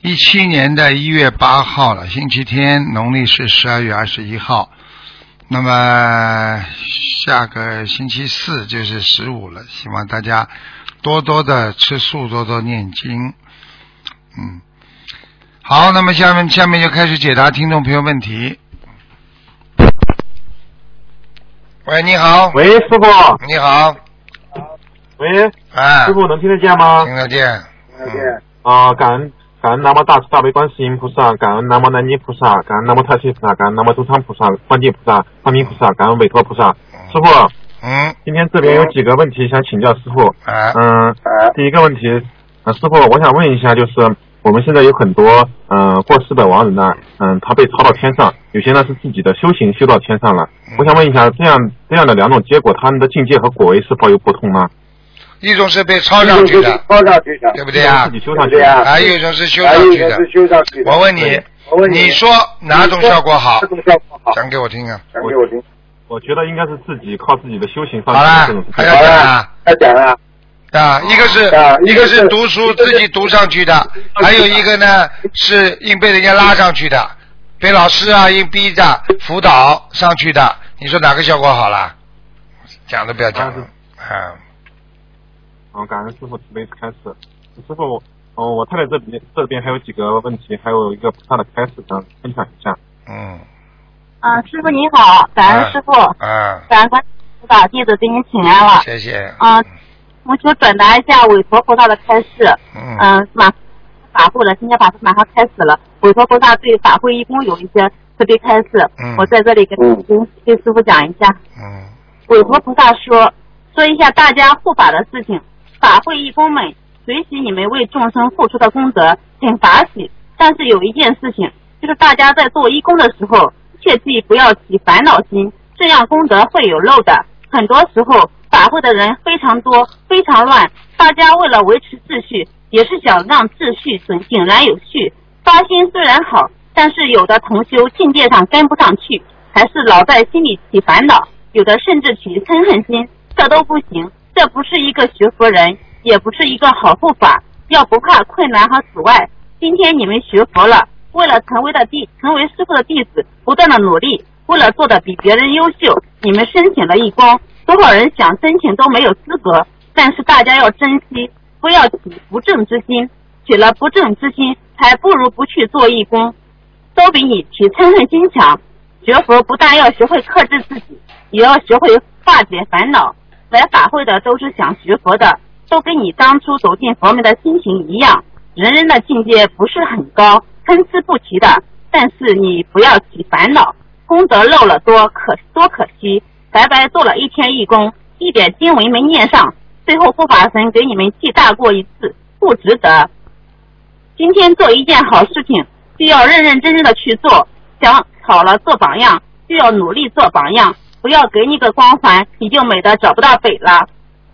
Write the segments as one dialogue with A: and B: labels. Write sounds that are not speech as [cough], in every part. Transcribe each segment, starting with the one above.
A: 一七年的一月八号了，星期天，农历是十二月二十一号。那么下个星期四就是十五了，希望大家多多的吃素，多多念经。嗯，好，那么下面下面就开始解答听众朋友问题。喂，你好。
B: 喂，师傅。
A: 你好。
B: 喂，
A: 哎。
B: 师傅能听得见吗？
A: 听得见。
B: 听得见。啊，感恩感恩南无大慈大悲观世音菩萨，感恩南无南无菩萨，感恩南无太岁菩萨，感恩南无周仓菩萨、观地菩萨、观音菩萨，感恩韦陀菩萨。师傅。
A: 嗯。
B: 今天这边有几个问题想请教师傅。
A: 哎。
B: 嗯。第一个问题，呃，师傅，我想问一下，就是我们现在有很多嗯过世的亡人呢，嗯，他被抄到天上，有些呢是自己的修行修到天上了。我想问一下，这样这样的两种结果，他们的境界和果位是否有不同呢？
A: 一种是被抄上去的，
C: 抄上去的，
A: 对不对啊？
B: 自己修上去
C: 对呀
A: 还有一种是修上去的。
C: 有一个是修上去的。
A: 我问你，
C: 我问
A: 你说哪种效果好
C: 哪？种效果好？
A: 讲给我听啊！
C: 讲给我听。
B: 我觉得应该是自己靠自己的修行上
A: 好了
B: 去的这种，
A: 还要讲啊
C: 要讲啊，
A: 啊！一个是
C: 啊
A: 一个是
C: 一个是
A: 读书自己读上去的，还有一个呢是硬被人家拉上去的，被老师啊硬逼着辅导上去的。你说哪个效果好了？讲都不要讲了啊！
B: 嗯，感恩师傅慈悲开示。师傅，嗯，我太太这边这边还有几个问题，还有一个菩萨的开示想分享一下。
A: 嗯
D: 啊，师傅你好，感恩师傅，
A: 啊，
D: 感恩菩萨，弟子给您请安了。
A: 谢谢。
D: 啊，我求转达一下韦陀菩萨的开示。
A: 嗯
D: 嗯，马法会了，今天法会马上开始了。韦陀菩萨对法会义工有一些特别开示，
A: 嗯
D: 我在这里跟跟跟师傅讲一下。
A: 嗯
D: 韦陀菩萨说，说一下大家护法的事情。法会义工们，随喜你们为众生付出的功德，很法喜。但是有一件事情，就是大家在做义工的时候，切记不要起烦恼心，这样功德会有漏的。很多时候，法会的人非常多，非常乱，大家为了维持秩序，也是想让秩序井井然有序。发心虽然好，但是有的同修境界上跟不上去，还是老在心里起烦恼，有的甚至起嗔恨心，这都不行。这不是一个学佛人，也不是一个好护法。要不怕困难和阻碍。今天你们学佛了，为了成为的弟，成为师傅的弟子，不断的努力，为了做的比别人优秀，你们申请了义工。多少人想申请都没有资格，但是大家要珍惜，不要起不正之心。起了不正之心，还不如不去做义工，都比你起嗔恨心强。学佛不但要学会克制自己，也要学会化解烦恼。来法会的都是想学佛的，都跟你当初走进佛门的心情一样。人人的境界不是很高，参差不齐的，但是你不要起烦恼，功德漏了多可多可惜，白白做了一天义工，一点经文没念上，最后护法神给你们记大过一次，不值得。今天做一件好事情，就要认认真真的去做，想好了做榜样，就要努力做榜样，不要给你个光环，你就美得找不到北了。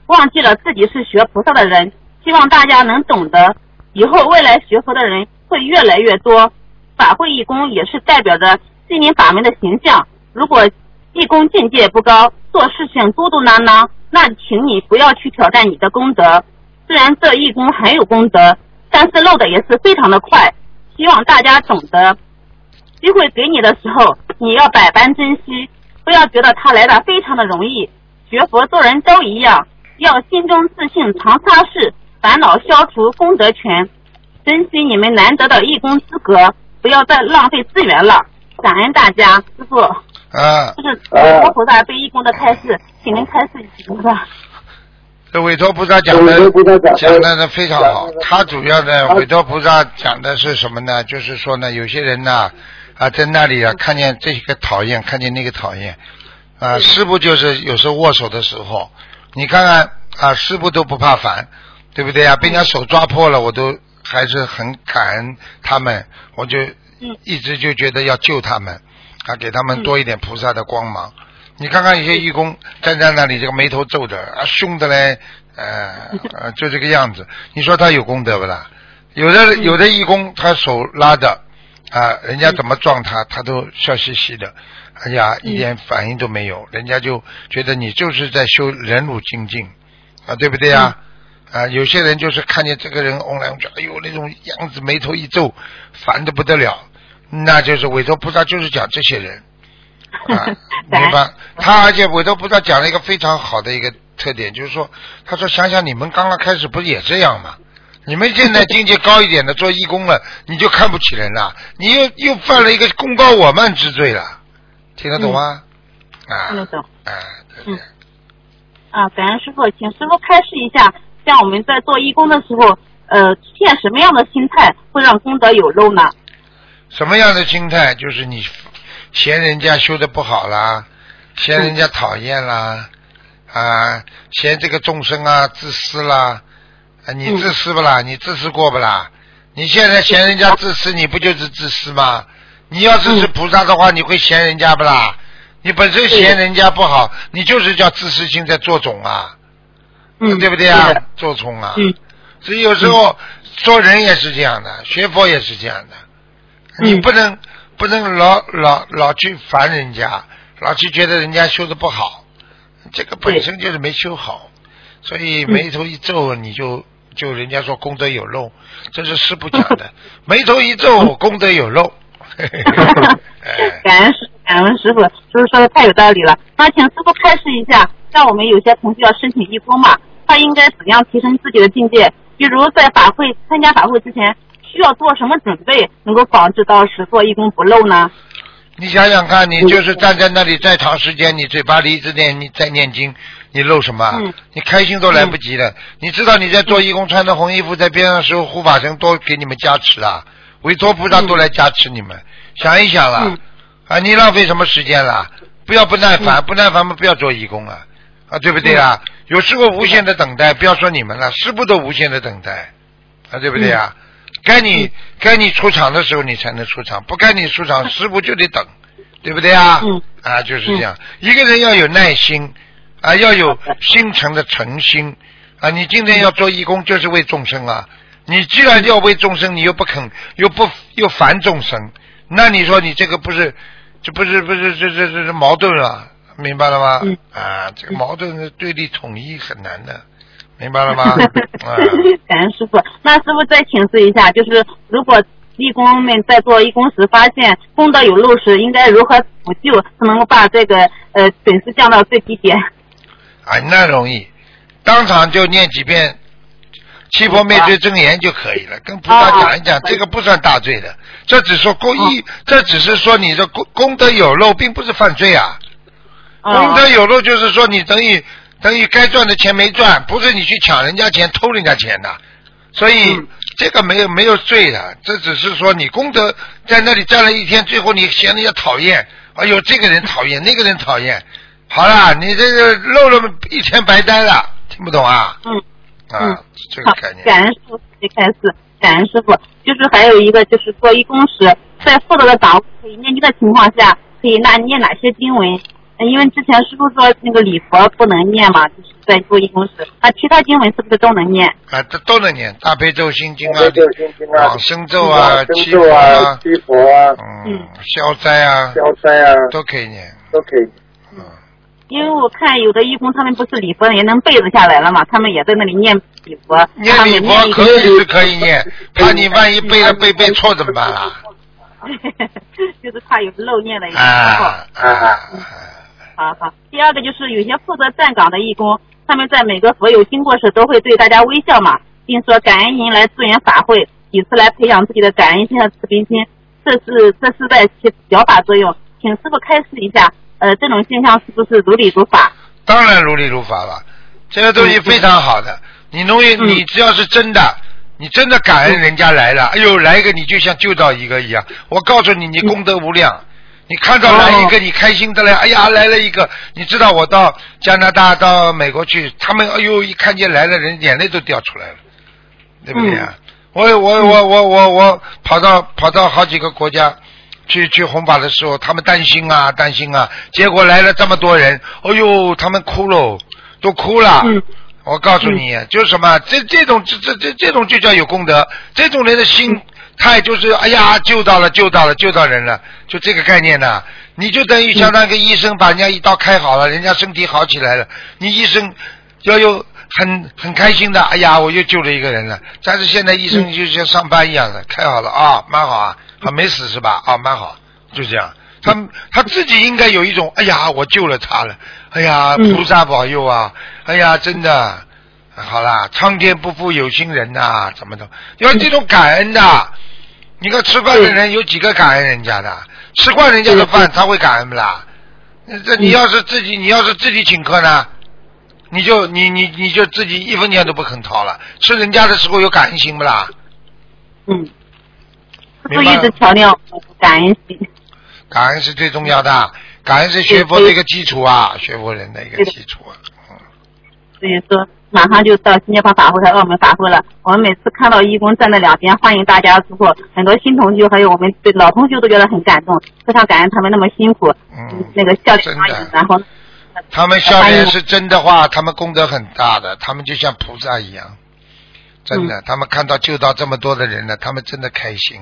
D: 忘记了自己是学菩萨的人，希望大家能懂得，以后未来学佛的人会越来越多。法会义工也是代表着心灵法门的形象。如果义工境界不高，做事情嘟嘟囔囔，那请你不要去挑战你的功德。虽然这义工很有功德，但是漏的也是非常的快。希望大家懂得，机会给你的时候，你要百般珍惜，不要觉得他来的非常的容易。学佛做人都一样，要心中自信常擦拭，烦恼消除功德全，珍惜你们难得的义工资格，不要再浪费资源了。感恩大家，师傅，
A: 啊，
D: 这是佛菩萨对义工的开示，请您开示一下。
A: 这韦陀菩萨讲的
C: 讲的
A: 讲的呢非常好，他主要的委托菩萨讲的是什么呢？就是说呢，有些人呢啊在那里啊看见这个讨厌，看见那个讨厌，啊师傅就是有时候握手的时候，你看看啊师傅都不怕烦，对不对啊？被人家手抓破了，我都还是很感恩他们，我就
D: 嗯
A: 一直就觉得要救他们，啊，给他们
D: 嗯
A: 多一点菩萨的光芒。你看看有些义工站在那里，这个眉头皱着，啊，凶的嘞，呃，呃，就这个样子。你说他有功德不啦？有的有的义工他手拉着，啊，人家怎么撞他，他都笑嘻嘻的，哎呀，一点反应都没有，人家就觉得你就是在修忍辱精进，啊，对不对呀？啊，有些人就是看见这个人翁来翁去，哎呦那种样子，眉头一皱，烦的不得了，那就是韦陀菩萨就是讲这些人，啊，[laughs] 明白？他而且韦陀菩萨讲了一个非常好的一个特点，就是说，他说想想你们刚刚开始不是也这样吗？你们现在境界高一点的做义工了，你就看不起人了，你又又犯了一个功高我慢之罪了，听得懂吗？啊，
D: 听得懂。
A: 啊，对对
D: 嗯啊，感恩师傅，请师傅开示一下，像我们在做义工的时候，呃，出现什么样的心态会让功德有漏呢？
A: 什么样的心态？就是你嫌人家修的不好啦，嫌人家讨厌啦，啊，嫌这个众生啊自私啦，啊，你
D: 嗯
A: 自私不啦？你自私过不啦？你现在嫌人家自私，你不就是自私吗？你要是是菩萨的话，你会嫌人家不啦？你本身嫌人家不好，你就是叫自私心在作种啊，
D: 嗯，
A: 对不对啊
D: 是的？
A: 做虫啊，
D: 嗯
A: 所以有时候做人也是这样的，学佛也是这样的，
D: 嗯
A: 你不能不能老老老去烦人家，老去觉得人家修的不好，这个本身就是没修好，所以眉头一皱你就就人家说功德有漏，这是师傅讲的，[laughs] 眉头一皱功德有漏。哎 [laughs]
D: 感恩师感恩师傅，师傅说的太有道理了。那请师傅开示一下，像我们有些同学要申请义工嘛，他应该怎样提升自己的境界？比如在法会参加法会之前，需要做什么准备，能够防止到时做义工不漏呢？
A: 你想想看，你就是站在那里再长时间，你嘴巴里一直念，你在念经，你漏什么你开心都来不及了。你知道你在做义工穿的红衣服在边上的时候，护法神多给你们加持啊，韦陀菩萨都来加持你们。想一想啦，
D: 嗯
A: 啊，你浪费什么时间啦？不要不耐烦，不耐烦嘛，不要做义工啊，啊，对不对啊？有时候无限的等待，不要说你们了，师傅都无限的等待，啊，对不对啊？该你该你出场的时候，你才能出场；不该你出场，师傅就得等，对不对啊？
D: 嗯
A: 啊，就是这样。一个人要有耐心，啊，要有心诚的诚心啊。你今天要做义工，就是为众生啊。你既然要为众生，你又不肯，又不又烦众生，那你说你这个不是，这不是不是这这这这矛盾啊？明白了吗？
D: 嗯
A: 啊，这个矛盾的对立统一很难的，明白了吗？[laughs] 啊。
D: 感恩师傅。那师傅再请示一下，就是如果义工们在做义工时发现功德有漏时，应该如何补救，才能够把这个呃损失降到最低点？
A: 啊，那容易，当场就念几遍七佛灭罪真言就可以了，跟菩萨讲一讲，
D: 啊
A: 这个不算大罪的，这只说公益，这只是说你的功功德有漏，并不是犯罪啊。功德有漏就是说你等于等于该赚的钱没赚，不是你去抢人家钱、偷人家钱的，所以
D: 嗯。
A: 这个没有没有罪的，这只是说你功德在那里站了一天，最后你嫌人家讨厌，哎呦这个人讨厌，那个人讨厌，好了，你这个漏了一天白呆了，听不懂啊？
D: 嗯。
A: 啊
D: 嗯，
A: 这个概，念。
D: 感恩师傅一开始，感恩师傅。就是还有一个，就是做义工时，在负责的党可以念经的情况下，可以那念哪些经文？呃因为之前师傅说那个礼佛不能念嘛，就是在做义工时，那其他经文是不是都能念？
A: 啊，这都能念大悲咒、心经啊
C: 大悲咒心经、啊
A: 往生咒啊、
C: 往生
A: 七
C: 咒啊
A: 佛啊、，
C: 七佛啊，
A: 嗯，消灾啊，
C: 消灾啊，
A: 都可以念。
C: 都可以。
A: 嗯，
D: 因为我看有的义工他们不是礼佛也能背得下来了嘛，他们也在那里念礼佛，
A: 念礼佛可以是可以念，怕你万一背了背背错怎么办啦？[laughs]
D: 就是怕有漏念的一个
A: 啊
D: 时候。
A: 啊啊！
D: 好好。第二个就是有些负责站岗的义工，他们在每个佛友经过时都会对大家微笑嘛，并说感恩您来支援法会，以此来培养自己的感恩心和慈悲心，这是这是在起表法作用。请师傅开示一下，呃，这种现象是不是如理如法？
A: 当然如理如法了，这个东西非常好的。你容易，
D: 嗯
A: 你只要是真的，你真的感恩人家来了，哎呦，来一个你就像救到一个一样。我告诉你，你功德无量。你看到来一个，你开心的嘞，哎呀，来了一个。你知道我到加拿大、到美国去，他们哎呦一看见来了人，眼泪都掉出来了，对不对啊？我我我我我我跑到跑到好几个国家去去弘法的时候，他们担心啊担心啊，结果来了这么多人，哎呦，他们哭喽，都哭了。
D: 嗯
A: 我告诉你，就是什么，这这种这这这这种就叫有功德，这种人的心态就是，哎呀，救到了，救到了，救到人了，就这个概念呢。你就等于相当于个医生把人家一刀开好了，人家身体好起来了，你医生要有很很开心的，哎呀，我又救了一个人了。但是现在医生就像上班一样的，开好了啊，蛮好啊，还没死是吧？啊，蛮好，就这样。他他自己应该有一种，哎呀，我救了他了，哎呀，
D: 嗯
A: 菩萨保佑啊，哎呀，真的，好啦，苍天不负有心人呐、怎么的？要这种感恩的。你看吃饭的人有几个感恩人家的？吃惯人家的饭，他会感恩不啦？那这你要是自己，你要是自己请客呢，你就你你你就自己一分钱都不肯掏了。吃人家的时候有感恩心不啦？
D: 嗯，师
A: 明白
D: 傅一直强调感恩心。
A: 感恩是最重要的，感恩是学佛的一个基础啊，学佛人的一个基础啊。
D: 所以说马上就到新加坡法会和澳门法会了。我们每次看到义工站在两边欢迎大家的时候，很多新同学还有我们对老同学都觉得很感动，非常感恩他们那么辛苦，
A: 嗯
D: 那个笑脸然后
A: 他们笑脸是真的话，他们功德很大的，他们就像菩萨一样，真的，他们看到救到这么多的人了，他们真的开心，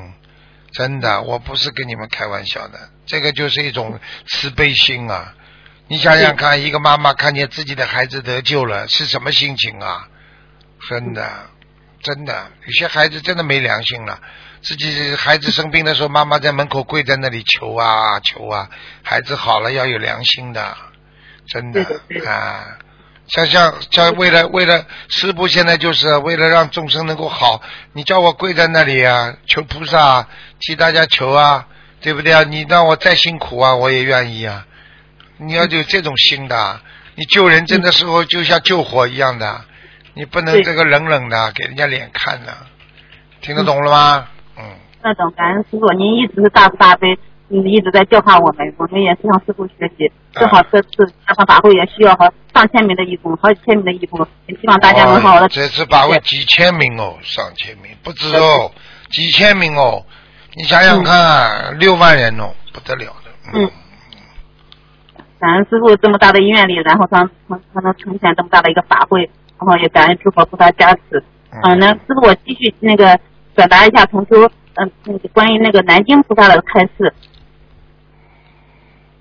A: 真的，我不是跟你们开玩笑的，这个就是一种慈悲心啊！你想想看，一个妈妈看见自己的孩子得救了，是什么心情啊？真的，真的，有些孩子真的没良心了。自己孩子生病的时候，妈妈在门口跪在那里求啊求啊，孩子好了要有良心的，真的啊。像像像为了为了师傅现在就是为了让众生能够好，你叫我跪在那里啊，求菩萨替大家求啊，对不对啊？你让我再辛苦啊，我也愿意啊。你要有这种心的，你救人真的时候就像救火一样的，你不能这个冷冷的给人家脸看的，听得懂了吗？嗯，
D: 那种感恩师傅，您一直是大慈大悲，嗯，一直在教化我们，我们也是向师傅学习。正好这次新加坡法会也需要和上千名的义工，好几千名的义工，也希望大家能好好的
A: 哦。这次法会几千名哦，上千名不止哦，几千名哦，你想想看，六万人哦，不得了的。
D: 嗯感恩师傅这么大的医院里，然后他他他能呈现这么大的一个法会，然后也感恩诸佛菩萨加持。嗯，那师傅我继续那个转达一下同修，嗯，那个关于那个南京菩萨的开示。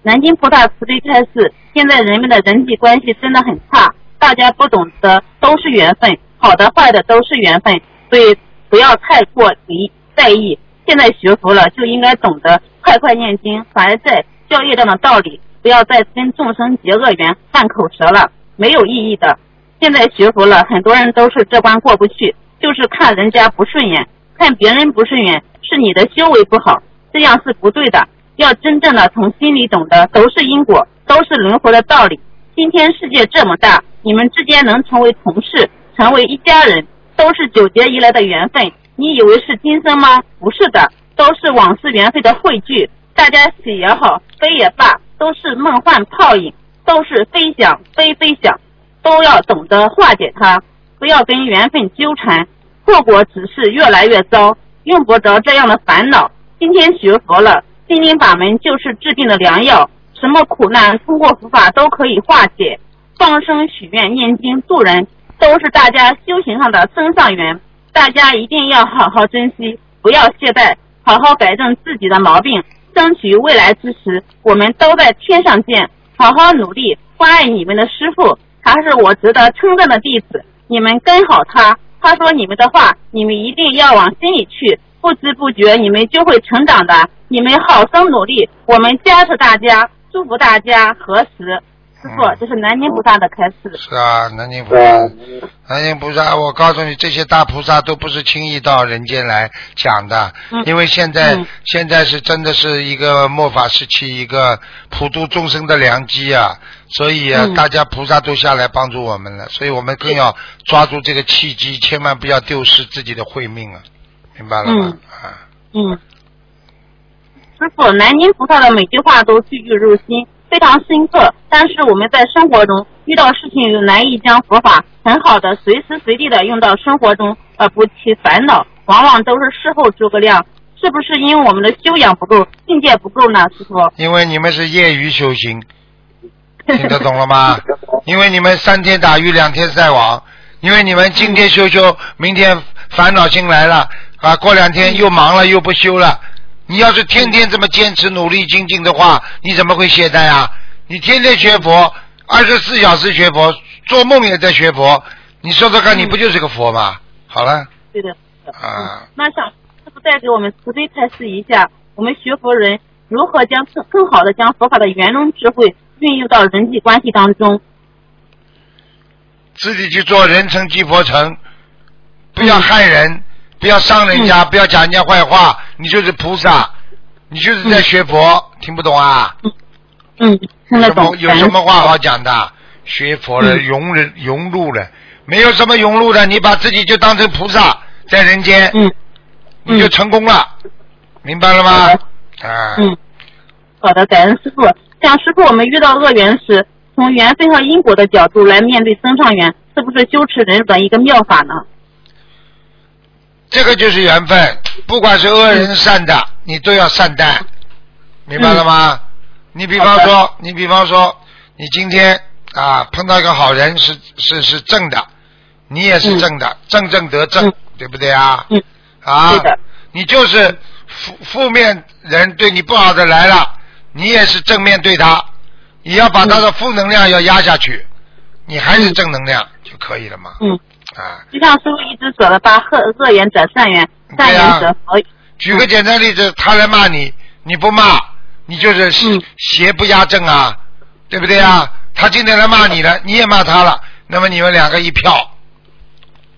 D: 南京菩萨慈悲开示，现在人们的人际关系真的很差，大家不懂得都是缘分，好的坏的都是缘分，所以不要太过离在意。现在学佛了，就应该懂得快快念经，还债教业障的道理，不要再跟众生结恶缘、犯口舌了，没有意义的。现在学佛了，很多人都是这关过不去，就是看人家不顺眼，看别人不顺眼，是你的修为不好，这样是不对的。要真正的从心里懂得，都是因果，都是轮回的道理。今天世界这么大，你们之间能成为同事，成为一家人，都是九劫以来的缘分。你以为是今生吗？不是的，都是往事缘分的汇聚。大家喜也好，悲也罢，都是梦幻泡影，都是飞想飞飞想，都要懂得化解它，不要跟缘分纠缠，后果只是越来越糟，用不着这样的烦恼。今天学佛了，心灵法门就是治病的良药，什么苦难通过佛法都可以化解。放生、许愿、念经、度人，都是大家修行上的增上缘。大家一定要好好珍惜，不要懈怠，好好改正自己的毛病，争取未来之时，我们都在天上见。好好努力，关爱你们的师傅，他是我值得称赞的弟子。你们跟好他，他说你们的话，你们一定要往心里去，不知不觉你们就会成长的。你们好生努力，我们加持大家，祝福大家何时。师傅，这是南京菩萨的开示。
A: 是啊，南京菩萨，南京菩萨，我告诉你，这些大菩萨都不是轻易到人间来讲的，
D: 嗯
A: 因为现在、
D: 嗯
A: 现在是真的是一个末法时期，一个普度众生的良机啊，所以啊，
D: 嗯
A: 大家菩萨都下来帮助我们了，所以我们更要抓住这个契机，千万不要丢失自己的慧命啊，明白了吗？
D: 嗯
A: 啊，
D: 嗯，师傅，南京菩萨的每句话都句句入心，非常深刻。但是我们在生活中遇到事情，又难以将佛法很好的随时随地的用到生活中，而不起烦恼。往往都是事后诸葛亮，是不是因为我们的修养不够，境界不够呢？师傅？[laughs]
A: 因为你们是业余修行，听得懂了吗？因为你们三天打鱼两天晒网，因为你们今天修修，明天烦恼心来了啊，过两天又忙了又不修了。你要是天天这么坚持努力精进的话，你怎么会懈怠啊？你天天学佛，二十四小时学佛，做梦也在学佛，你说说看，你不就是个佛吗？好了，
D: 对的。
A: 啊，
D: 那想师傅再给我们慈悲开示一下，我们学佛人如何将更更好的将佛法的圆融智慧运用到人际关系当中？
A: 自己去做人成即佛成，不要害人，不要伤人家，不要讲人家坏话，你就是菩萨，你就是在学佛，听不懂啊？
D: 嗯，听得懂。
A: 有什么话好讲的？学佛了，
D: 嗯
A: 融人融入了，没有什么融入的，你把自己就当成菩萨在人间，
D: 嗯
A: 你就成功了，明白了吗？啊，
D: 嗯，好的，感恩师傅。像师傅，我们遇到恶缘时，从缘分和因果的角度来面对增上缘，是不是修持人的一个妙法呢？
A: 这个就是缘分，不管是恶人善的，你都要善待，明白了吗？你比方说，你比方说，你今天啊碰到一个好人是是是正的，你也是正的，正正得正，
D: 嗯。
A: 对不对啊？
D: 嗯。
A: 啊，你就是负负面人对你不好的来了，你也是正面对他，你要把他的负能量要压下去，你还是正能量就可以了嘛。
D: 嗯，
A: 啊，
D: 就像师傅一直说的，把恶恶缘转善缘，善
A: 对啊
D: 缘转佛。
A: 举个简单例子，他来骂你，你不骂，你就是邪不压正啊，对不对啊？他今天来骂你了，你也骂他了，那么你们两个一票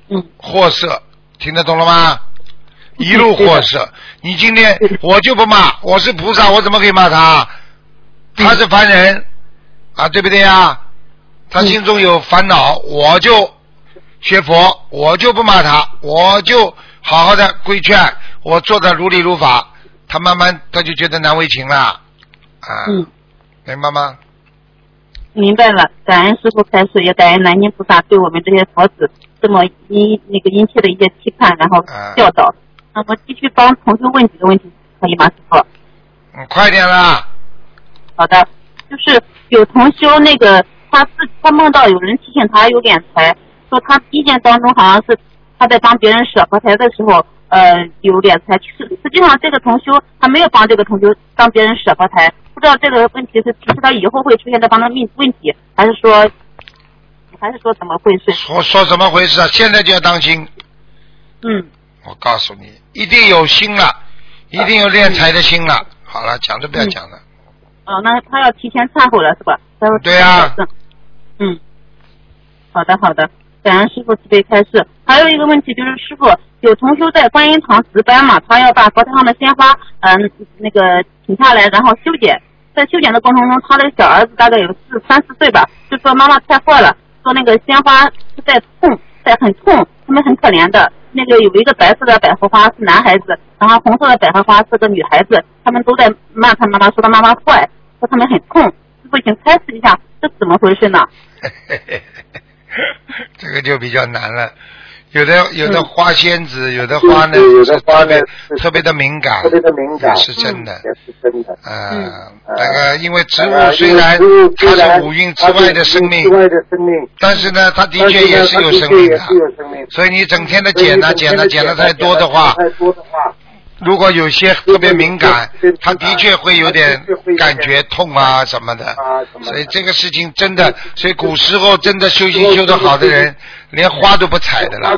D: 嗯
A: 货色，听得懂了吗？一路货色。你今天我就不骂，我是菩萨，我怎么可以骂他？他是凡人啊，对不对啊？他
D: 嗯
A: 心中有烦恼，我就学佛，我就不骂他，我就好好的规劝，我做的如理如法，他慢慢他就觉得难为情了，啊，
D: 嗯，
A: 明白吗？
D: 明白了，感恩师傅开始，也感恩南京菩萨对我们这些佛子这么殷那个殷切的一些期盼，然后
A: 啊
D: 教导。那么继续帮同学问几个问题，可以吗，师傅？
A: 嗯，快点啦！
D: 好的，就是有同修那个他自他梦到有人提醒他有敛财，说他意见当中好像是他在帮别人舍佛台的时候，呃有敛财。实实际上这个同修他没有帮这个同修帮别人舍佛台，不知道这个问题是提示他以后会出现这帮他命问题，还是说还是说怎么回事？
A: 说说怎么回事啊？现在就要当心，
D: 嗯
A: 我告诉你，一定有心了，一定有敛财的心了。好了，讲都不要讲了。
D: 哦，那他要提前忏悔了是吧？
A: 对呀
D: 嗯，好的好的，感恩师傅慈悲开示。还有一个问题就是，师傅有同修在观音堂值班嘛，他要把佛台上的鲜花，嗯、那个停下来，然后修剪。在修剪的过程中，他的小儿子大概有四三四岁吧，就说妈妈太坏了，说那个鲜花是在痛，在很痛，他们很可怜的。那个有一个白色的百合花是男孩子，然后红色的百合花是个女孩子，他们都在骂他妈妈，说他妈妈坏，说他们很痛。师傅，请开示一下，这怎么回事呢？[laughs] [laughs]
A: 这个就比较难了。有的有的
D: 嗯
A: 花仙子，有的花呢，
C: 有的花呢
A: 特别的敏感，
C: 特别的敏感
A: 是真的。
C: 也是真的。
A: 啊
D: 嗯，
A: 那个因为植
C: 呃
A: 物虽然它是五蕴之外的生命但是呢，它的确也是有生命的。所以你整天的剪呐
C: 整天地
A: 剪呐剪的太多的话，如果有些特别敏感他的确会有点感觉痛
C: 啊什么的。
A: 所以这个事情真的，所以古时候真的修行修得好的人，连花都不采的了。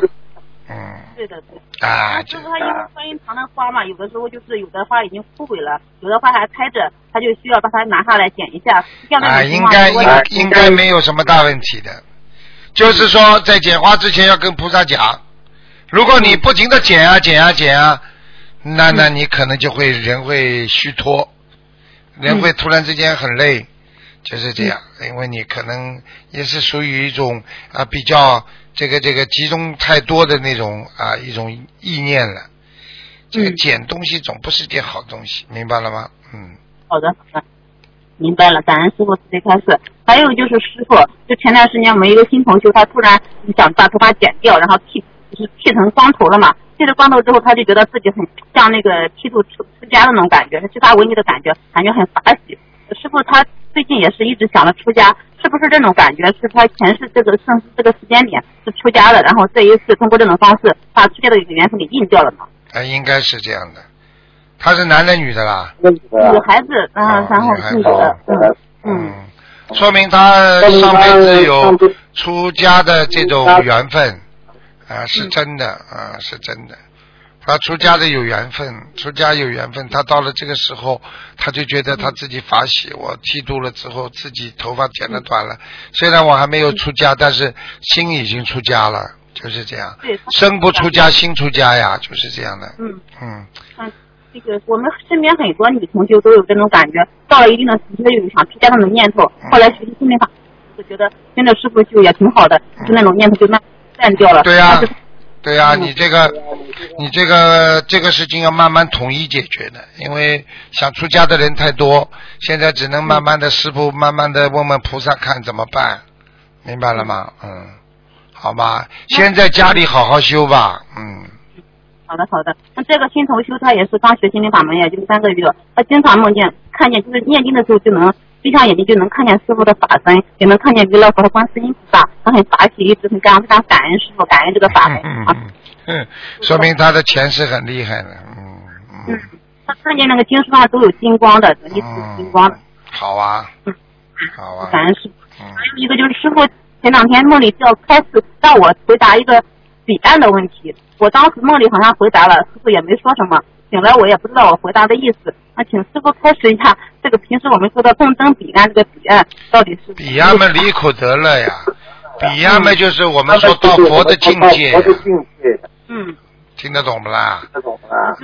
A: 嗯，
D: 对的，对。
A: 啊，就
D: 师傅他因为观音堂的花嘛，有的时候就是有的花已经枯萎了，有的花还开着，他就需要把它拿下来剪一下。
A: 啊，应该
D: 如果
A: 应
D: 有
A: 应该没有什么大问题的。就是说，在剪花之前要跟菩萨讲，如果你不停的剪啊剪啊剪啊，那那你可能就会人会虚脱，人会突然之间很累，就是这样。因为你可能也是属于一种啊比较这个这个集中太多的那种啊一种意念了。这个
D: 嗯
A: 剪东西总不是件好东西，明白了吗？嗯。
D: 好的，好的，明白了，感恩师傅慈悲开示。还有就是师傅，就前段时间我们一个新同学，他突然想把头发剪掉，然后剃就是剃成光头了嘛。剃了光头之后，他就觉得自己很像那个剃度出出家的那种感觉，其他维尼的感觉，感觉很法喜。师傅他最近也是一直想着出家，是不是这种感觉？是他前世这个生这个时间点是出家的，然后这一次通过这种方式把出家的一个缘分给印掉了呢？
A: 哎，应该是这样的。他是男的女的啦？
D: 女孩子，嗯，
A: 哦
D: 然后是女的，嗯嗯。
A: 嗯，说明他上辈子有出家的这种缘分，啊，是真的，啊，是真的。他出家的有缘分，出家有缘分，他到了这个时候，他就觉得他自己法喜。我剃度了之后，自己头发剪得短了，虽然我还没有出家，但是心已经出家了，就是这样。
D: 对，他
A: 身不出家，心出家呀，就是这样的。
D: 嗯。
A: 嗯，
D: 嗯，这个我们身边很多女同学都有这种感觉，到了一定的时期就有想出家的那种念头，后来学习心灵法，就觉得跟着师傅修也挺好的，就那种念头就慢慢淡掉了。
A: 对呀对呀、
D: 嗯。
A: 你这个，你这个这个事情要慢慢统一解决的，因为想出家的人太多，现在只能慢慢的师傅慢慢的问问菩萨看怎么办，明白了吗？嗯，好吧，先在家里好好修吧，嗯，
D: 好的好的，那这个新头修他也是刚学心灵法门，也就三个月，他经常梦见看见，就是念经的时候就能闭上眼睛就能看见师傅的法身，也能看见弥勒佛和观世音菩萨，他很法喜，一直很感非常感恩师傅，感恩这个法门
A: 嗯
D: 啊。
A: 嗯嗯，说明他的前世很厉害的，嗯
D: 嗯
A: 嗯，
D: 他看见那个经书上都有金光的，一直是金光的，
A: 好啊
D: 嗯，
A: 好啊，
D: 感恩师傅。
A: 嗯
D: 还有一个就是师傅前两天梦里就要开始让我回答一个彼岸的问题，我当时梦里好像回答了，师傅也没说什么，醒来我也不知道我回答的意思。那请师傅开始一下，这个平时我们说的共登彼岸这个彼岸到底是？
A: 彼岸嘛离苦得乐呀，彼岸嘛就是我们说到佛的境界呀
C: 佛，的境界，
D: 嗯，
A: 听得懂不啦？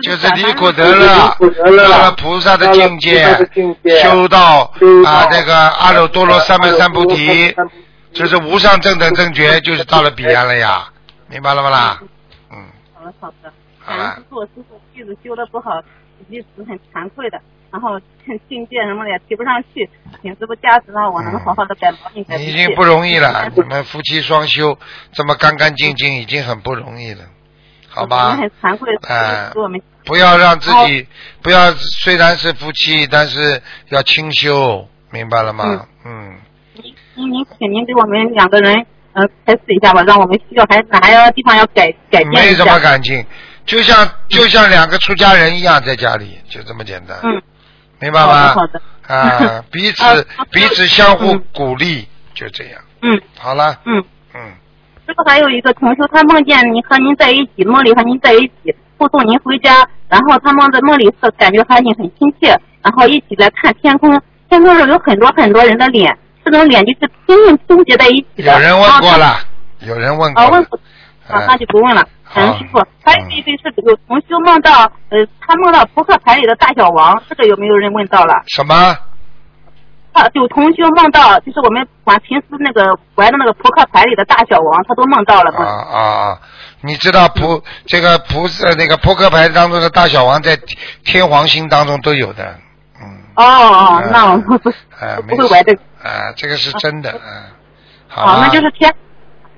A: 就是离苦得乐，
C: 得
A: 了菩萨的境界
C: 到了菩萨的境，界
A: 修到啊这个阿耨多罗三藐三菩提，就是无上正等正觉，就是到了彼岸了呀，明白了吗啦？嗯，
D: 好了好的，
A: 好了
D: 师傅，师傅弟子修的不好，一直很惭愧的，然后境界什么的也提不上去，请师傅加持让我能好好的改毛病
A: 已经不容易了，你们夫妻双修这么干干净净，已经很不容易了，好吧
D: 们？很惭愧，
A: 哎
D: 给我们
A: 不要让自己，不要虽然是夫妻，但是要清修，明白了吗？嗯，
D: 您您请您给我们两个人呃开示一下吧，让我们需要还哪样地方要改改变一
A: 没什么
D: 下。
A: 感情，就像就像两个出家人一样，在家里就这么简单，
D: 嗯，
A: 明白
D: 好的
A: 吗？
D: 好的。
A: 啊，[laughs] 彼此
D: 呃
A: 彼此相互
D: 嗯。
A: 鼓励，就这样。
D: 嗯。
A: 好了，
D: 嗯，
A: 嗯，
D: 师傅还有一个同修，他梦见您和您在一起，梦里和您在一起，护送您回家，然后他梦在梦里是感觉和你很亲切，然后一起来看天空，天空上有很多很多人的脸，这种脸就是拼命纠结在一起的。
A: 有人问过了，有人问过
D: 啊，
A: 了
D: 啊，
A: 哎
D: 那就不问了。感恩师傅，还有一个是有同修梦到，呃，他梦到扑克牌里的大小王，这个有没有人问到了？
A: 什么？
D: 他，有同修梦到，就是我们玩平时那个玩的那个扑克牌里的大小王，他都梦到了
A: 啊
D: 吗？
A: 啊啊！你知道菩这个菩萨那个扑克牌当中的大小王在天天王星当中都有的，嗯。
D: 哦哦
A: 嗯，
D: 那我不不
A: 哎，
D: 不会玩这个。
A: 啊，这个是真的，嗯。好
D: 那就是天。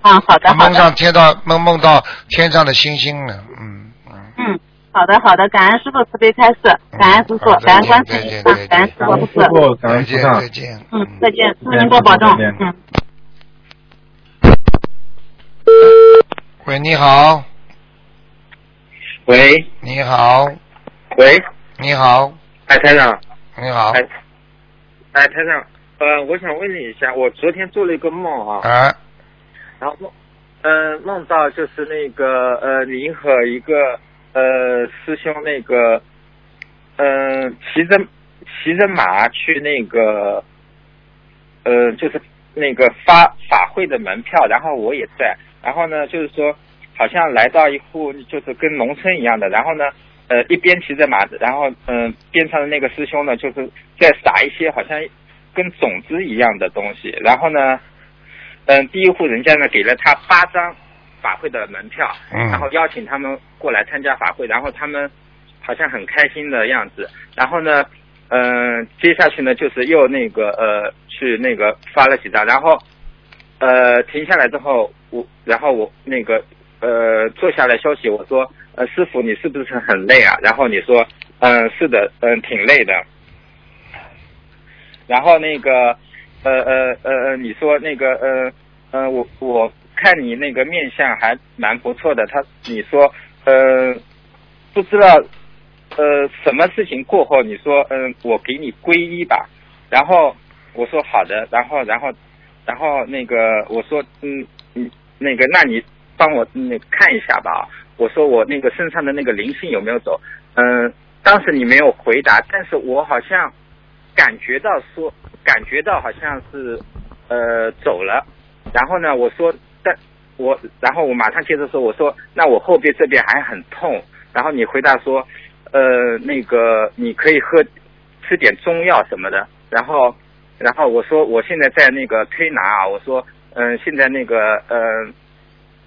D: 啊，好的好的，
A: 梦上天到梦梦到天上的星星了，嗯嗯。
D: 嗯，好的好的，感恩师傅慈悲开示，感恩师傅，感恩观世
A: 再
D: 音菩萨
A: 见再见，
D: 感恩师
B: 感恩。师傅，感
A: 再见
B: 恩菩萨。
A: 再。见。
D: 嗯，再见，师傅您多保重。嗯。
A: 喂，你好，
E: 喂。
A: 你好，
E: 喂，
A: 你好，
E: 哎，台长，
A: 你好，
E: 哎，哎，台长，呃，我想问你一下，我昨天做了一个梦啊，
A: 啊，
E: 然后梦，呃，梦到就是那个呃，您和一个呃师兄那个，呃，骑着骑着马去那个，呃，就是那个发法会的门票，然后我也在，然后呢，就是说好像来到一户就是跟农村一样的，然后呢。呃，一边骑着马，然后嗯、边上的那个师兄呢，就是在撒一些好像跟种子一样的东西，然后呢，嗯，第一户人家呢给了他八张法会的门票，
A: 嗯
E: 然后邀请他们过来参加法会，然后他们好像很开心的样子，然后呢，嗯、接下去呢就是又那个呃去那个发了几张，然后呃停下来之后，我然后我那个呃坐下来休息，我说呃师傅你是不是很累啊？然后你说嗯、是的嗯、挺累的。然后那个呃呃呃呃你说那个呃呃我我看你那个面相还蛮不错的，他你说呃不知道呃什么事情过后你说嗯、我给你皈依吧，然后我说好的，然后然后然后那个我说嗯嗯那个那你帮我那看一下吧，我说我那个身上的那个灵性有没有走？嗯、当时你没有回答，但是我好像感觉到说感觉到好像是呃走了，然后呢我说但我然后我马上接着说我说那我后背这边还很痛，然后你回答说呃那个你可以喝吃点中药什么的，然后然后我说我现在在那个推拿啊，我说嗯、现在那个呃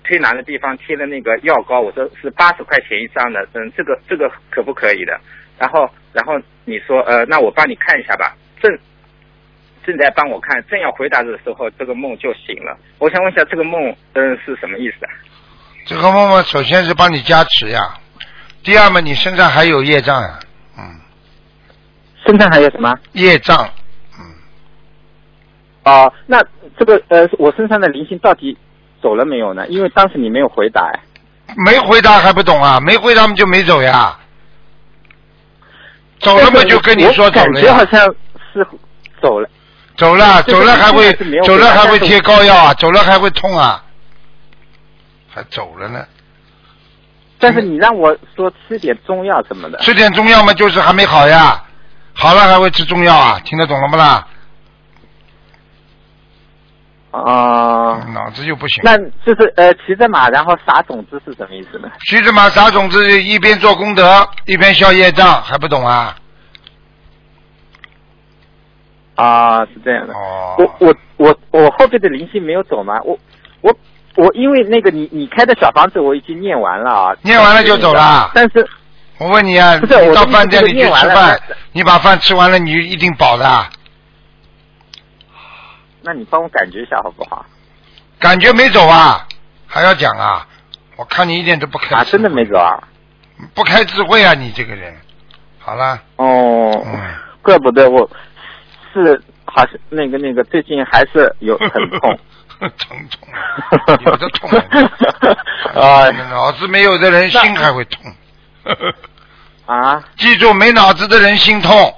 E: 推拿的地方贴了那个药膏，我说是八十块钱一张的，嗯这个这个可不可以的？然后然后你说呃那我帮你看一下吧，正正在帮我看，正要回答的时候，这个梦就醒了。我想问一下，这个梦嗯是什么意思啊？
A: 这个梦梦首先是帮你加持呀，第二嘛，你身上还有业障呀，嗯，
E: 身上还有什么？
A: 业障，嗯，
E: 哦、那这个呃，我身上的灵性到底走了没有呢？因为当时你没有回答哎。
A: 没回答还不懂啊？没回答嘛就没走呀，走了嘛就跟你说走了呀，
E: 觉好像是走了。
A: 走了走了还会走了还会贴膏药啊，走了还会痛啊，还走了呢。
E: 但是你让我说吃点中药什么的，
A: 吃点中药嘛，就是还没好呀，好了还会吃中药啊，听得懂了不啦？
E: 啊、
A: 脑子就不行。
E: 那就是呃骑着马然后撒种子是什么意思呢？
A: 骑着马撒种子，一边做功德，一边消业障，还不懂啊？
E: 啊，是这样的。
A: 哦，
E: 我我我我后边的灵性没有走吗？我我我因为那个你你开的小房子我已经念完了啊，
A: 念完了就走了
E: 但是
A: 我问你啊，
E: 不是
A: 你到饭店里去吃饭，你把饭吃完了，你一定饱的。
E: 那你帮我感觉一下好不好？
A: 感觉没走啊，还要讲啊？我看你一点都不开
E: 啊，真的没走啊？
A: 不开智慧啊，你这个人。好了，
E: 哦，
A: 嗯，
E: 怪不得我是好像那个那个最近还是有很痛。[laughs]
A: 疼痛，有的痛
E: 啊 [laughs]
A: 脑子没有的人心还会痛。
E: 啊，
A: 记住，没脑子的人心痛，
E: 哦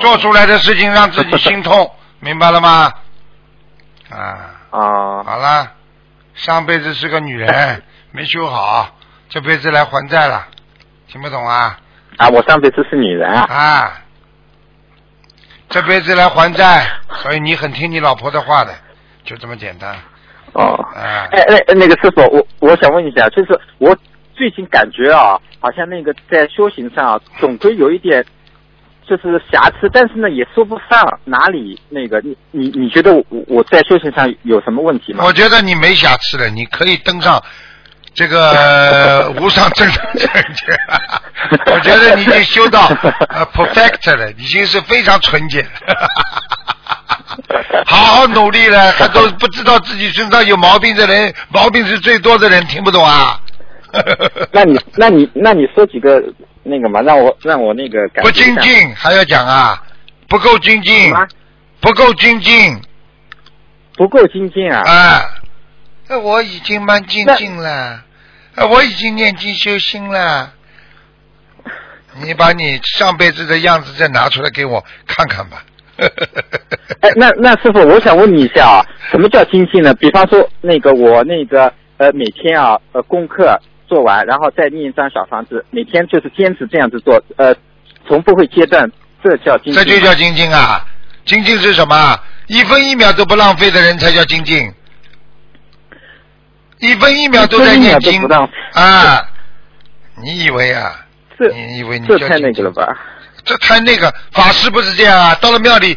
A: 做出来的事情让自己心痛，[laughs] 明白了吗？啊，
E: 啊
A: 好了，上辈子是个女人，[laughs] 没修好，这辈子来还债了，听不懂啊？
E: 啊！我上辈子是女人啊。
A: 啊，这辈子来还债，所以你很听你老婆的话的，就这么简单。
E: 哦，
A: 啊
E: 哎哎，那个师傅，我我想问一下，就是我最近感觉啊，好像那个在修行上啊，总归有一点就是瑕疵，但是呢，也说不上哪里那个。你你你觉得我我在修行上有什么问题吗？
A: 我觉得你没瑕疵了，你可以登上这个呃 [laughs] 无上正等正觉。我觉得你已经修到呃 perfect 了，已经是非常纯洁了。好好努力了，他都不知道自己身上有毛病的人，毛病是最多的人，听不懂啊？[laughs]
E: 那你那你那你说几个那个嘛，让我让我那个感
A: 不精进还要讲啊？不够精进不够精进
E: 不够精进啊？
A: 啊！那我已经蛮精进了，呃我已经念经修心了。你把你上辈子的样子再拿出来给我看看吧。
E: 哎，那那师傅，我想问你一下啊，什么叫精进呢？比方说，那个我那个呃每天啊呃功课做完，然后再另一张小房子，每天就是坚持这样子做，呃，从不会间断，这叫精进。
A: 这就叫精进啊！精进是什么？一分一秒都不浪费的人才叫精进。一分一秒都在念经啊！你以为啊？
E: 这
A: 你以为你
E: 这
A: 叫精进
E: 太那个了吧？
A: 这太那个法师不是这样啊！到了庙里，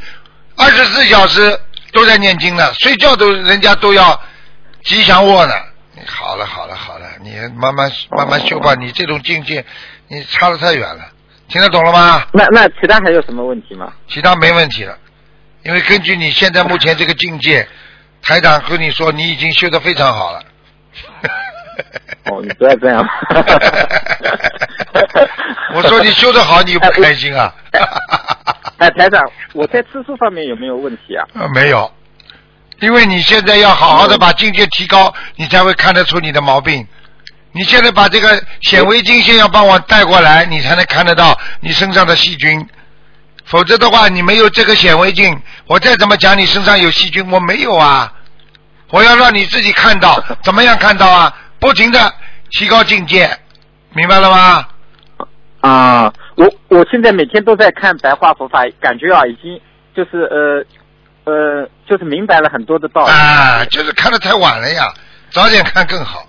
A: 二十四小时都在念经呢，睡觉都人家都要吉祥卧呢。你好了好了好了，你慢慢慢慢修吧，你这种境界你差的太远了，听得懂了吗？
E: 那那其他还有什么问题吗？
A: 其他没问题了，因为根据你现在目前这个境界，台长和你说，你已经修得非常好了。
E: 哦，你不要这样。[laughs]
A: 我说你修得好，你不开心啊？[laughs]
E: 哎，台长，我在吃素方面有没有问题啊？
A: 呃没有，因为你现在要好好的把境界提高，你才会看得出你的毛病。你现在把这个显微镜先要帮我带过来，你才能看得到你身上的细菌。否则的话，你没有这个显微镜，我再怎么讲你身上有细菌，我没有啊。我要让你自己看到，[laughs] 怎么样看到啊？不停的提高境界，明白了吗？
E: 啊，我我现在每天都在看白话佛法，感觉啊，已经就是呃呃，就是明白了很多的道理。
A: 啊，就是看的太晚了呀，早点看更好，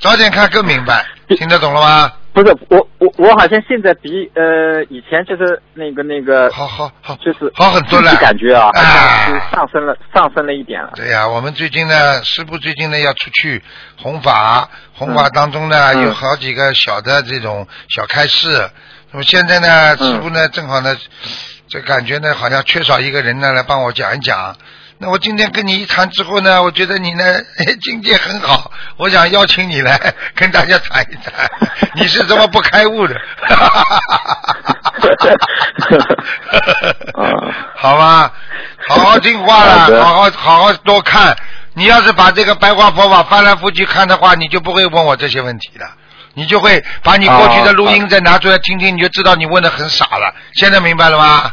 A: 早点看更明白，听得懂了吗？
E: 不是我我我好像现在比呃以前就是那个那个
A: 好好好，
E: 就是
A: 好很多了
E: 感觉啊，是上升了上升了一点了。
A: 对呀、我们最近呢，师傅最近呢要出去弘法，弘法当中呢、
E: 嗯
A: 有好几个小的这种小开示。那么现在呢，
E: 嗯
A: 师傅呢正好呢，这感觉呢好像缺少一个人呢来帮我讲一讲。那我今天跟你一谈之后呢，我觉得你呢 [laughs] 境界很好，我想邀请你来跟大家谈一谈，你是怎么不开悟的？
E: 啊 [laughs]
A: 好吧，好好听话
E: 好
A: 好好好多看。你要是把这个白话佛法翻来覆去看的话，你就不会问我这些问题了，你就会把你过去的录音再拿出来听听，你就知道你问的很傻了。现在明白了吗？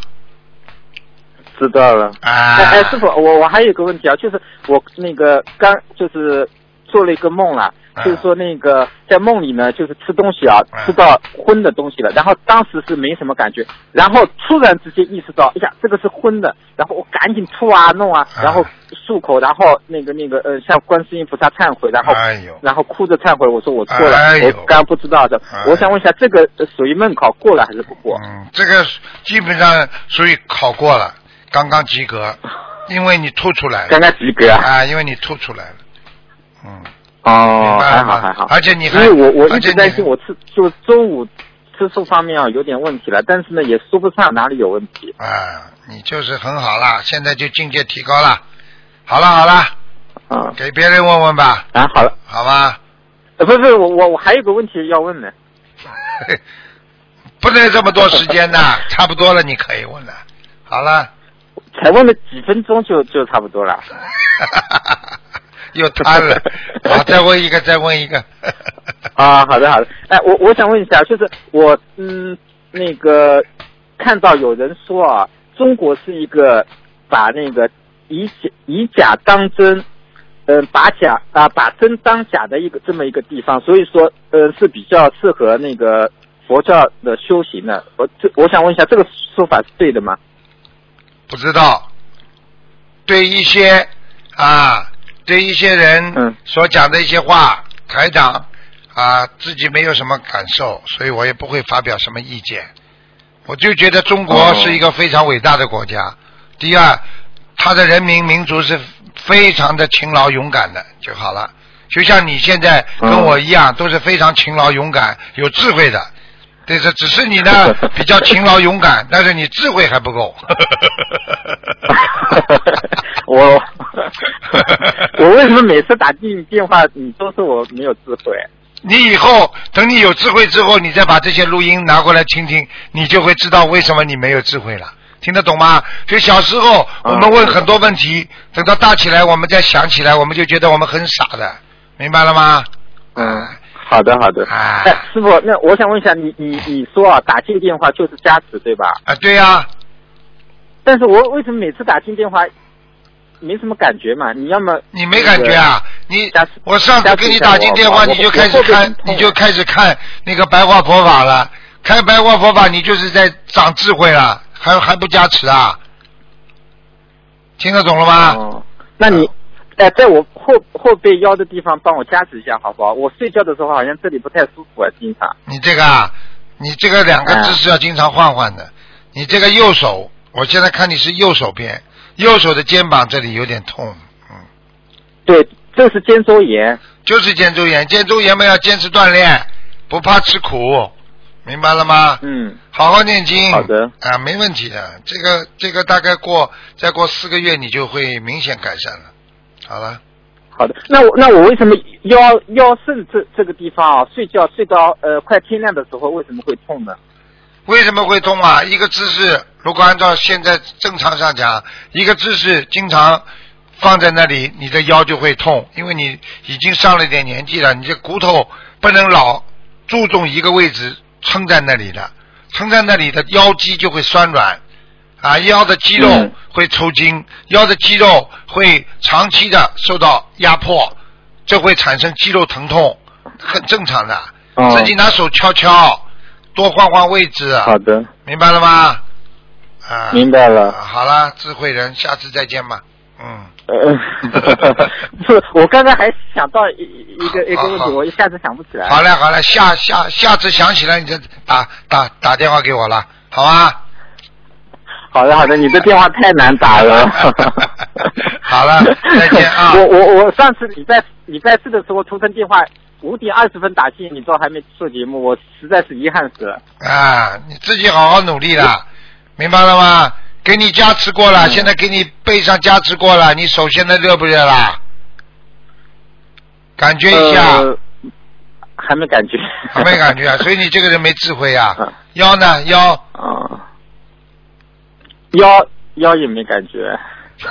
E: 知道了。
A: 啊。
E: 哎哎，师傅，我我还有个问题啊，就是我那个刚就是做了一个梦了，
A: 啊。
E: 就是说那个在梦里呢，就是吃东西啊
A: 啊，
E: 吃到荤的东西了，然后当时是没什么感觉，然后突然之间意识到，哎呀，这个是荤的，然后我赶紧吐啊弄啊，
A: 啊
E: 然后漱口，然后那个那个呃，向观世音菩萨忏悔，然后
A: 哎，
E: 然后哭着忏悔，我说我错了，
A: 哎
E: 我刚刚不知道的，
A: 哎。
E: 我想问一下，这个呃属于梦考过了还是不过？
A: 嗯，这个基本上属于考过了，刚刚及格，因为你吐出来了
E: 刚刚及格啊。
A: 啊，因为你吐出来了，嗯。
E: 哦，还好还好，
A: 而且你还
E: 因为我我一直担心我吃就中午吃素方面啊有点问题了，但是呢也说不上哪里有问题。
A: 啊，你就是很好啦，现在就境界提高了。好了好了，
E: 啊
A: 给别人问问吧，
E: 啊，好了，
A: 好吧？
E: 呃，不是我我我还有个问题要问呢。[laughs]
A: 不能这么多时间呐，差不多了，你可以问了。好了，
E: 才问了几分钟就就差不多了。[laughs]
A: 又贪了。[laughs] 好，再问一个，再问一个。[laughs]
E: 啊，好的好的，哎，我我想问一下，就是我嗯那个看到有人说啊，中国是一个把那个以假以假当真，呃，把假啊把真当假的一个这么一个地方，所以说呃是比较适合那个佛教的修行的。我这我想问一下，这个说法是对的吗？
A: 不知道，对一些啊，对一些人
E: 嗯
A: 所讲的一些话，台长啊自己没有什么感受，所以我也不会发表什么意见。我就觉得中国
E: 哦
A: 是一个非常伟大的国家。第二，他的人民民族是非常的勤劳勇敢的就好了。就像你现在跟我一样，都是非常勤劳勇敢、有智慧的。对，这只是你呢 [laughs] 比较勤劳勇敢，但是你智慧还不够。[laughs]
E: 我我为什么每次打进电话你都说我没有智慧？
A: 你以后等你有智慧之后，你再把这些录音拿过来听听，你就会知道为什么你没有智慧了。听得懂吗？就小时候我们问很多问题，等到大起来我们再想起来，我们就觉得我们很傻的，明白了吗？
E: 嗯，好的好的。
A: 啊
E: 哎，师傅，那我想问一下，你你你说啊，打进电话就是加持对吧？
A: 啊，对呀、
E: 但是我为什么每次打进电话没什么感觉嘛？你要么
A: 你没感觉啊？你我上次给你打进电话，你就开始看你就开始看那个白话佛法了。看白话佛法，你就是在长智慧了，还还不加持啊？听得懂了吗？
E: 哦，那你哎，在我后后背腰的地方帮我加持一下好不好？我睡觉的时候好像这里不太舒服啊，经常。
A: 你这个啊，你这个两个姿势要经常换换的。你这个右手，我现在看你是右手边，右手的肩膀这里有点痛，嗯，
E: 对，这是肩周炎。
A: 就是肩周炎。肩周炎嘛要坚持锻炼，不怕吃苦，明白了吗？
E: 嗯，
A: 好好念经。
E: 好的。
A: 啊，没问题的。这个这个大概过再过四个月，你就会明显改善了，好了，
F: 好的，那我那我为什么腰腰肾这这个地方啊，睡觉睡到呃快天亮的时候为什么会痛呢？
A: 为什么会痛啊？一个姿势，如果按照现在正常上讲，一个姿势经常放在那里，你的腰就会痛，因为你已经上了一点年纪了，你这骨头不能老注重一个位置撑在那里的，撑在那里的腰肌就会酸软，啊，腰的肌肉
F: 嗯
A: 会抽筋，腰的肌肉会长期的受到压迫，这会产生肌肉疼痛，很正常的。
F: 哦
A: 自己拿手敲敲，多换换位置。
F: 好的，
A: 明白了吗？啊，
F: 明白了
A: 啊好了，智慧人，下次再见吧。嗯，
F: 呃，[laughs] 不是，我刚才还想到一一个一个问题，我一下子想不起来。
A: 好嘞，好嘞，下下下次想起来你就打打打电话给我了，好吧？
F: 好的，好的，你的电话太难打了。[laughs]
A: 好了再见啊 [laughs]
F: 我我我上次礼拜礼拜四的时候图腾电话五点二十分打进，你都还没做节目，我实在是遗憾死了。
A: 啊，你自己好好努力了，明白了吗？给你加持过了，现在给你背上加持过了，你手现在热不热啦？感觉一下，
F: 呃还没感觉。
A: 还没感觉啊，所以你这个人没智慧啊
F: 啊。[laughs]
A: 腰呢？腰，
F: 啊，腰腰也没感觉。[laughs]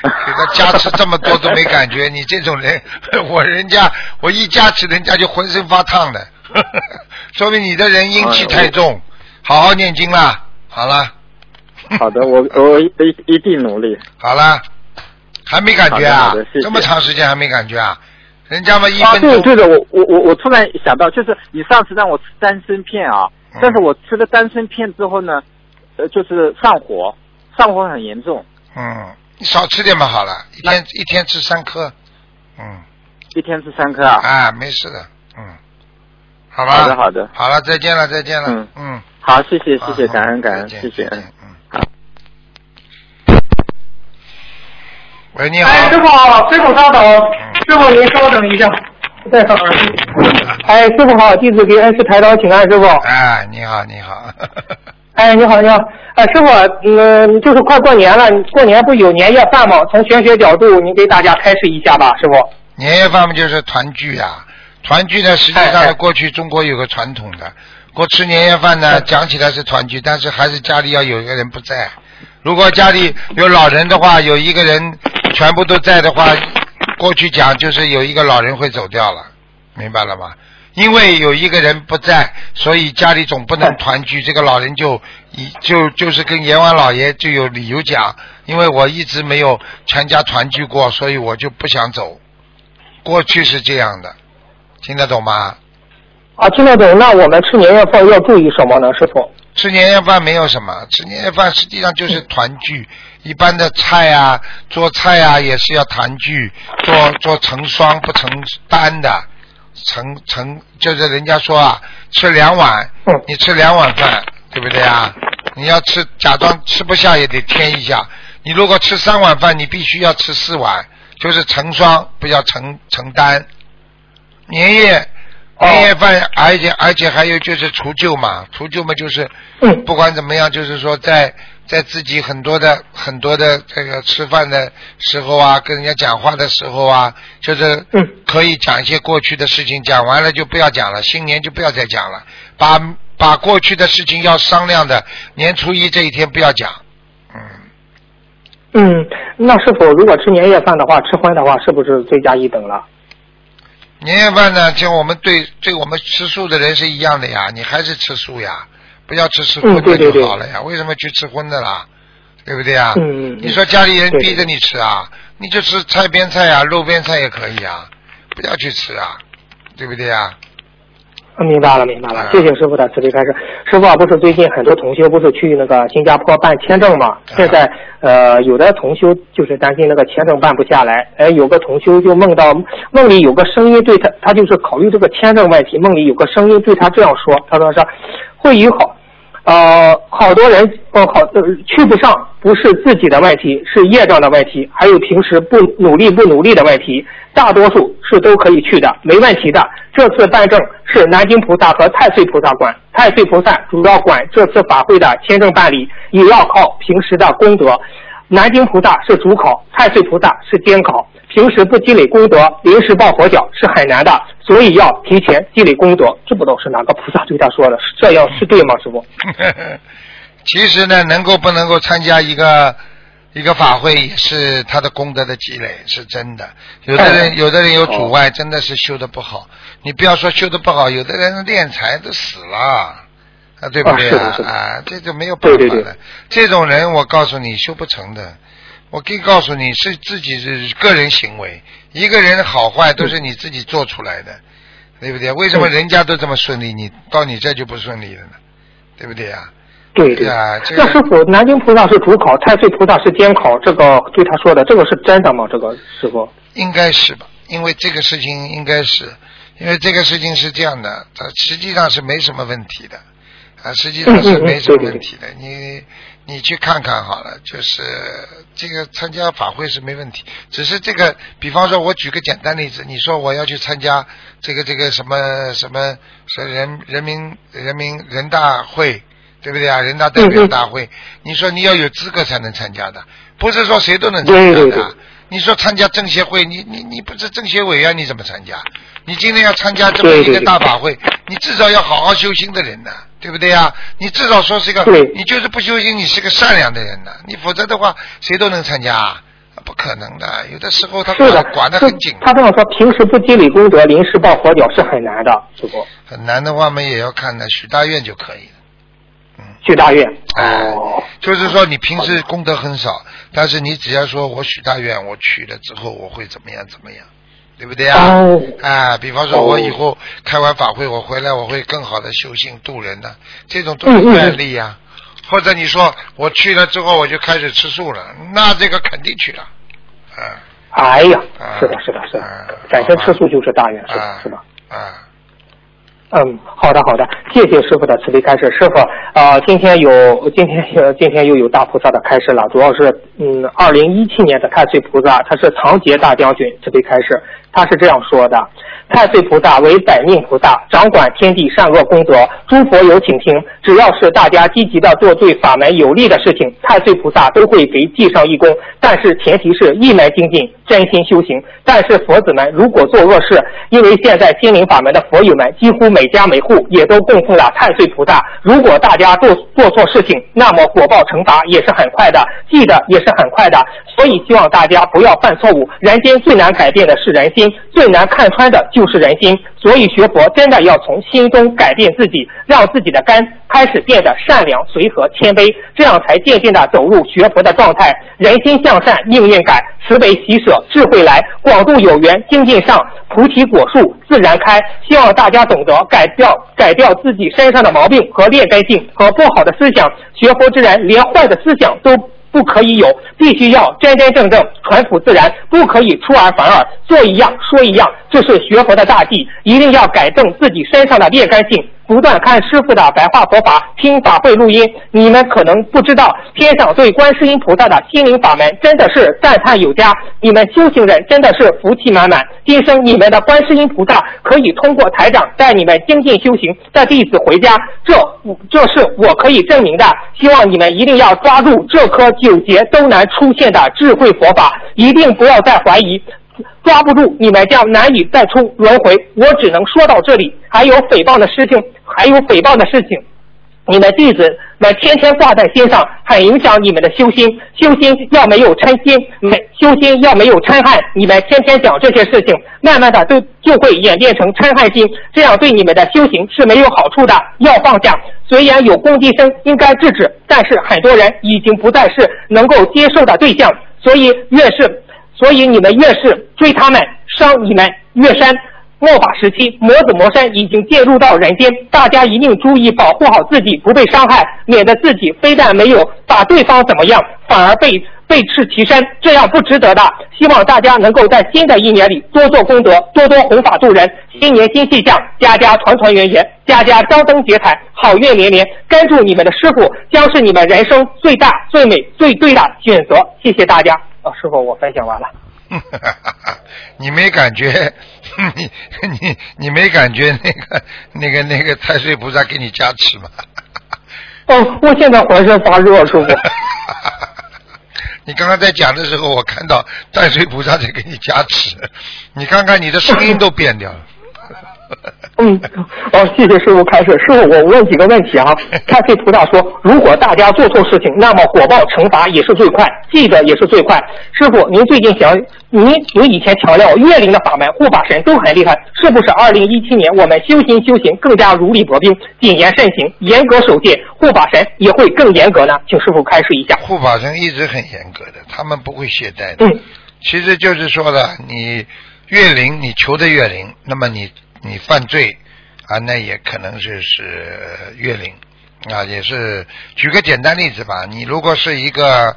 A: 给他加持这么多都没感觉，你这种人，我人家我一加持人家就浑身发烫的，[laughs] 说明你的人阴气太重，好好念经啦，好了，
F: 好的，我我一一定努力。
A: 好了，还没感觉啊这么长时间还没感觉啊？人家嘛一
F: 啊，
A: 分钟，
F: 对对的，我我我我突然想到，就是你上次让我吃丹参片啊，
A: 嗯
F: 但是我吃了丹参片之后呢，呃，就是上火，上火很严重，
A: 嗯，你少吃点嘛好了，一天一天吃三颗，嗯，
F: 一天吃三颗啊。
A: 啊，没事的，嗯，好吧，
F: 好的好的
A: 好了，再见了，再见了，
F: 嗯
A: 嗯，
F: 好，谢谢谢谢，感恩感恩，谢谢。
A: 嗯
F: 好。
A: 喂，你好，
G: 哎，师傅好，师傅稍等，师傅您稍等一下，戴上耳机。哎，师傅好，弟子给恩师抬刀请安，师傅。
A: 哎，你好，你好，
G: 哎，你好，你好，哎，师傅，嗯，就是快过年了，过年不有年夜饭吗？从玄学角度，您给大家开示一下吧，师傅。
A: 年夜饭嘛就是团聚啊，团聚呢，实际上呢，过去中国有个传统的，过吃年夜饭呢，讲起来是团聚，但是还是家里要有一个人不在。如果家里有老人的话，有一个人全部都在的话，过去讲就是有一个老人会走掉了，明白了吗？因为有一个人不在，所以家里总不能团聚，这个老人就一就就是跟阎王老爷就有理由讲，因为我一直没有全家团聚过，所以我就不想走。过去是这样的，听得懂吗？
G: 啊，听得懂。那我们吃年夜饭要注意什么呢，师傅？
A: 吃年夜饭没有什么，吃年夜饭实际上就是团聚。一般的菜啊，做菜啊也是要团聚，做做成双不成单的，成成就是人家说啊，吃两碗
G: 嗯，
A: 你吃两碗饭，对不对啊？你要吃假装吃不下也得添一下。你如果吃三碗饭，你必须要吃四碗，就是成双，不要成成单。年夜
G: 哦
A: 年夜饭，而且而且还有就是除旧嘛，除旧嘛就是
G: 嗯
A: 不管怎么样，就是说在在自己很多的很多的这个吃饭的时候啊，跟人家讲话的时候啊，就是
G: 嗯。
A: 可以讲一些过去的事情，讲完了就不要讲了，新年就不要再讲了，把把过去的事情要商量的，年初一这一天不要讲，嗯，
G: 嗯，那是否如果吃年夜饭的话，吃荤的话，是不是罪加一等了？
A: 年夜饭呢，就我们对对我们吃素的人是一样的呀，你还是吃素呀，不要吃吃荤的
G: 嗯对对对
A: 就好了呀，为什么去吃荤的啦？对不对
G: 啊？
A: 你说家里人逼着你吃啊，你就吃菜边菜啊，肉边菜也可以啊，不要去吃啊，对不对呀？
G: 啊明白了，明白了
A: 嗯，
G: 谢谢师傅的慈悲开示。师傅啊，不是最近很多同修不是去那个新加坡办签证嘛？
A: 嗯
G: 现在呃，有的同修就是担心那个签证办不下来，哎，有个同修就梦到梦里有个声音对他，他就是考虑这个签证问题，梦里有个声音对他这样说，他说是会有好。呃，好多人呃好呃去不上，不是自己的问题，是业障的问题，还有平时不努力不努力的问题。大多数是都可以去的，没问题的。这次办证是南京菩萨和太岁菩萨管，太岁菩萨主要管这次法会的签证办理，也要靠平时的功德。南京菩萨是主考，太岁菩萨是监考。平时不积累功德，临时抱佛脚是很难的，所以要提前积累功德。这不知道是哪个菩萨对他说的，是这样是对吗，师傅？[laughs]
A: 其实呢，能够不能够参加一个一个法会，也是他的功德的积累，是真的。有的人，有的人有阻碍，真的是修的不好。你不要说修的不好，有的人练财都死了，啊，对不对啊？啊，这就没有办法的。这种人，我告诉你，修不成的。我可以告诉你是自己是个人行为，一个人好坏都是你自己做出来的，对不对？为什么人家都这么顺利，你到你这就不顺利了呢？对不对啊？
G: 对对
A: 啊，
G: 那师傅，南京菩萨是主考，太岁菩萨是监考，这个对他说的，这个是真的吗？这个师傅
A: 应该是吧？因为这个事情应该是，因为这个事情是这样的，它实际上是没什么问题的，啊，实际上是没什么问题的，你。你去看看好了，就是这个参加法会是没问题，只是这个，比方说，我举个简单例子，你说我要去参加这个这个什么什么什人人民人民人大会，对不对啊？人大代表大会，你说你要有资格才能参加的，不是说谁都能参加的。你说参加政协会，你你你不是政协委员，你怎么参加？你今天要参加这么一个大法会，你至少要好好修心的人呢。对不对呀？你至少说是一个，你就是不修行，你是个善良的人呢。你否则的话，谁都能参加，啊不可能的。有的时候他管管得很紧。
G: 他这么说，平时不积累功德，临时抱佛脚是很难的，师傅。
A: 很难的话我们，也要看的，许大愿就可以了。
G: 嗯，许大愿。
A: 哦。就是说，你平时功德很少，但是你只要说我许大愿，我去了之后我会怎么样怎么样。对不对啊？啊，比方说，我以后开完法会，我回来我会更好的修行度人的，这种都是愿力呀。或者你说我去了之后我就开始吃素了，那这个肯定去了。
G: 嗯。哎呀，是的，是的，是的，反正吃素就是大愿，是吧，是吧。
A: 啊。
G: 嗯，好的好的，谢谢师傅的慈悲开示。师傅，啊，今天有今天有 [laughs] 今天又有大菩萨的开示了，主要是嗯，二零一七年的太岁菩萨，他是唐杰大将军慈悲开示，他是这样说的。太岁菩萨为百命菩萨，掌管天地善恶功德。诸佛有请听，只要是大家积极的做对法门有利的事情，太岁菩萨都会给记上一功。但是前提是一门精进，真心修行。但是佛子们如果做恶事，因为现在心灵法门的佛友们几乎每家每户也都供奉了太岁菩萨。如果大家做做错事情，那么果报惩罚也是很快的，记得也是很快的。所以希望大家不要犯错误。人间最难改变的是人心，最难看穿的。就是人心，所以学佛真的要从心中改变自己，让自己的肝开始变得善良、随和、谦卑，这样才渐渐的走入学佛的状态。人心向善，命运改，慈悲喜舍，智慧来，广度有缘，精进上，菩提果树自然开。希望大家懂得改掉改掉自己身上的毛病和劣根性和不好的思想。学佛之人连坏的思想都。不可以有，必须要真真正正、淳朴自然，不可以出尔反尔，做一样说一样，这是学佛的大忌。一定要改正自己身上的劣根性，不断看师傅的白话佛法，听法会录音。你们可能不知道，天上对观世音菩萨的心灵法门真的是赞叹有加。你们修行人真的是福气满满。今生你们的观世音菩萨可以通过台长带你们精进修行带弟子回家，这这是我可以证明的。希望你们一定要抓住这颗。九劫都难出现的智慧佛法，一定不要再怀疑，抓不住你们将难以再出轮回。我只能说到这里，还有诽谤的事情，还有诽谤的事情。你们弟子们天天挂在心上，很影响你们的修心。修心要没有嗔心，没修心要没有嗔恨。你们天天讲这些事情，慢慢的都就会演变成嗔恨心，这样对你们的修行是没有好处的。要放下，虽然有攻击声，应该制止，但是很多人已经不再是能够接受的对象，所以越是，所以你们越是追他们，伤你们越深。末法时期，魔子魔山已经介入到人间，大家一定注意保护好自己，不被伤害，免得自己非但没有把对方怎么样，反而被被斥其身，这样不值得的。希望大家能够在新的一年里多做功德，多多弘法度人。新年新气象，家家团团圆圆，家家张灯结彩，好运连连。跟住你们的师傅，将是你们人生最大、最美、最对的选择。谢谢大家。哦，师傅，我分享完了。[laughs]
A: 你没感觉？[laughs] 你你你没感觉那个那个那个太岁菩萨给你加持吗？
G: 哦，我现在浑身发热，师傅。[laughs]
A: 你刚刚在讲的时候，我看到太岁菩萨在给你加持，你看看你的声音都变掉了。[laughs]
G: 嗯，哦，谢谢师傅开示。师傅，我问几个问题啊。太岁菩萨说，如果大家做错事情，那么果报惩罚也是最快，记得也是最快。师傅，您最近想，您您以前强调月灵的法门、护法神都很厉害，是不是？二零一七年我们修行修行更加如履薄冰，谨言慎行，严格守戒，护法神也会更严格呢？请师傅开示一下。
A: 护法神一直很严格的，他们不会懈怠的。
G: 嗯，
A: 其实就是说的，你月灵，你求的月灵，那么你你犯罪啊，那也可能就是岳灵啊，也是。举个简单例子吧，你如果是一个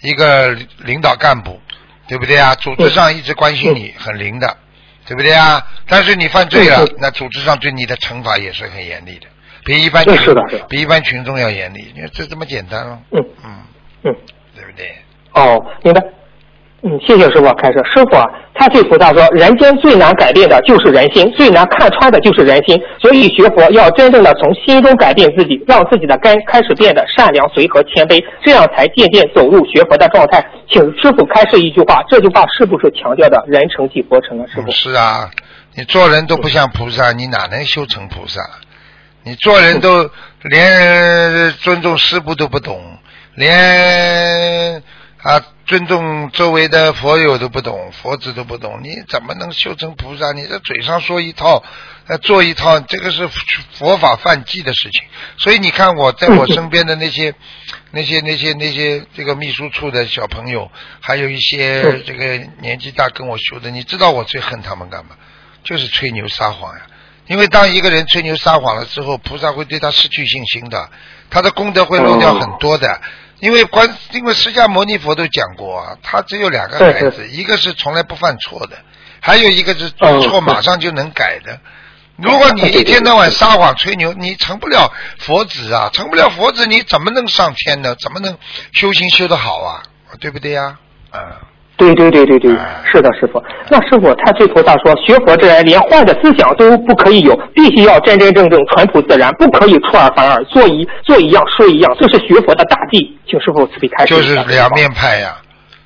A: 一个领导干部，对不对啊？组织上一直关心你，很灵的，对不对啊？但是你犯罪了，那组织上对你的惩罚也是很严厉的，比一般群
G: 是的
A: 比一般群众要严厉，你看这这么简单了。
G: 嗯
A: 嗯，
G: 嗯。
A: 对不对？
G: 哦，明白。嗯，谢谢师傅开始。师傅啊，太岁菩萨说，人间最难改变的就是人心，最难看穿的就是人心。所以学佛要真正的从心中改变自己，让自己的根开始变得善良、随和、谦卑，这样才渐渐走入学佛的状态。请师傅开示一句话，这句话是不是强调的人成即佛成啊？师傅，？
A: 是啊，你做人都不像菩萨，你哪能修成菩萨？你做人都连尊重师傅都不懂，连啊尊重周围的佛友都不懂，佛子都不懂，你怎么能修成菩萨？你这嘴上说一套，呃做一套，这个是佛法犯忌的事情。所以你看我在我身边的那些、那些、那些、那些这个秘书处的小朋友，还有一些这个年纪大跟我修的，你知道我最恨他们干嘛？就是吹牛撒谎呀。因为当一个人吹牛撒谎了之后，菩萨会对他失去信心的，他的功德会漏掉很多的。因为观，因为释迦牟尼佛都讲过啊，他只有两个孩
G: 是
A: 子，一个是从来不犯错的，还有一个是做错
G: 嗯
A: 马上就能改的。如果你一天到晚撒谎吹牛，你成不了佛子啊，成不了佛子，你怎么能上天呢？怎么能修行修得好啊？对不对呀、啊？
G: 对对对对对
A: 哎，
G: 是的，师傅。那师傅，太岁菩萨说，学佛之人连坏的思想都不可以有，必须要真真正正、淳朴自然，不可以出尔反尔，做一做一样说一样，这是学佛的大忌。请师傅慈悲开示
A: 就。是两面派呀、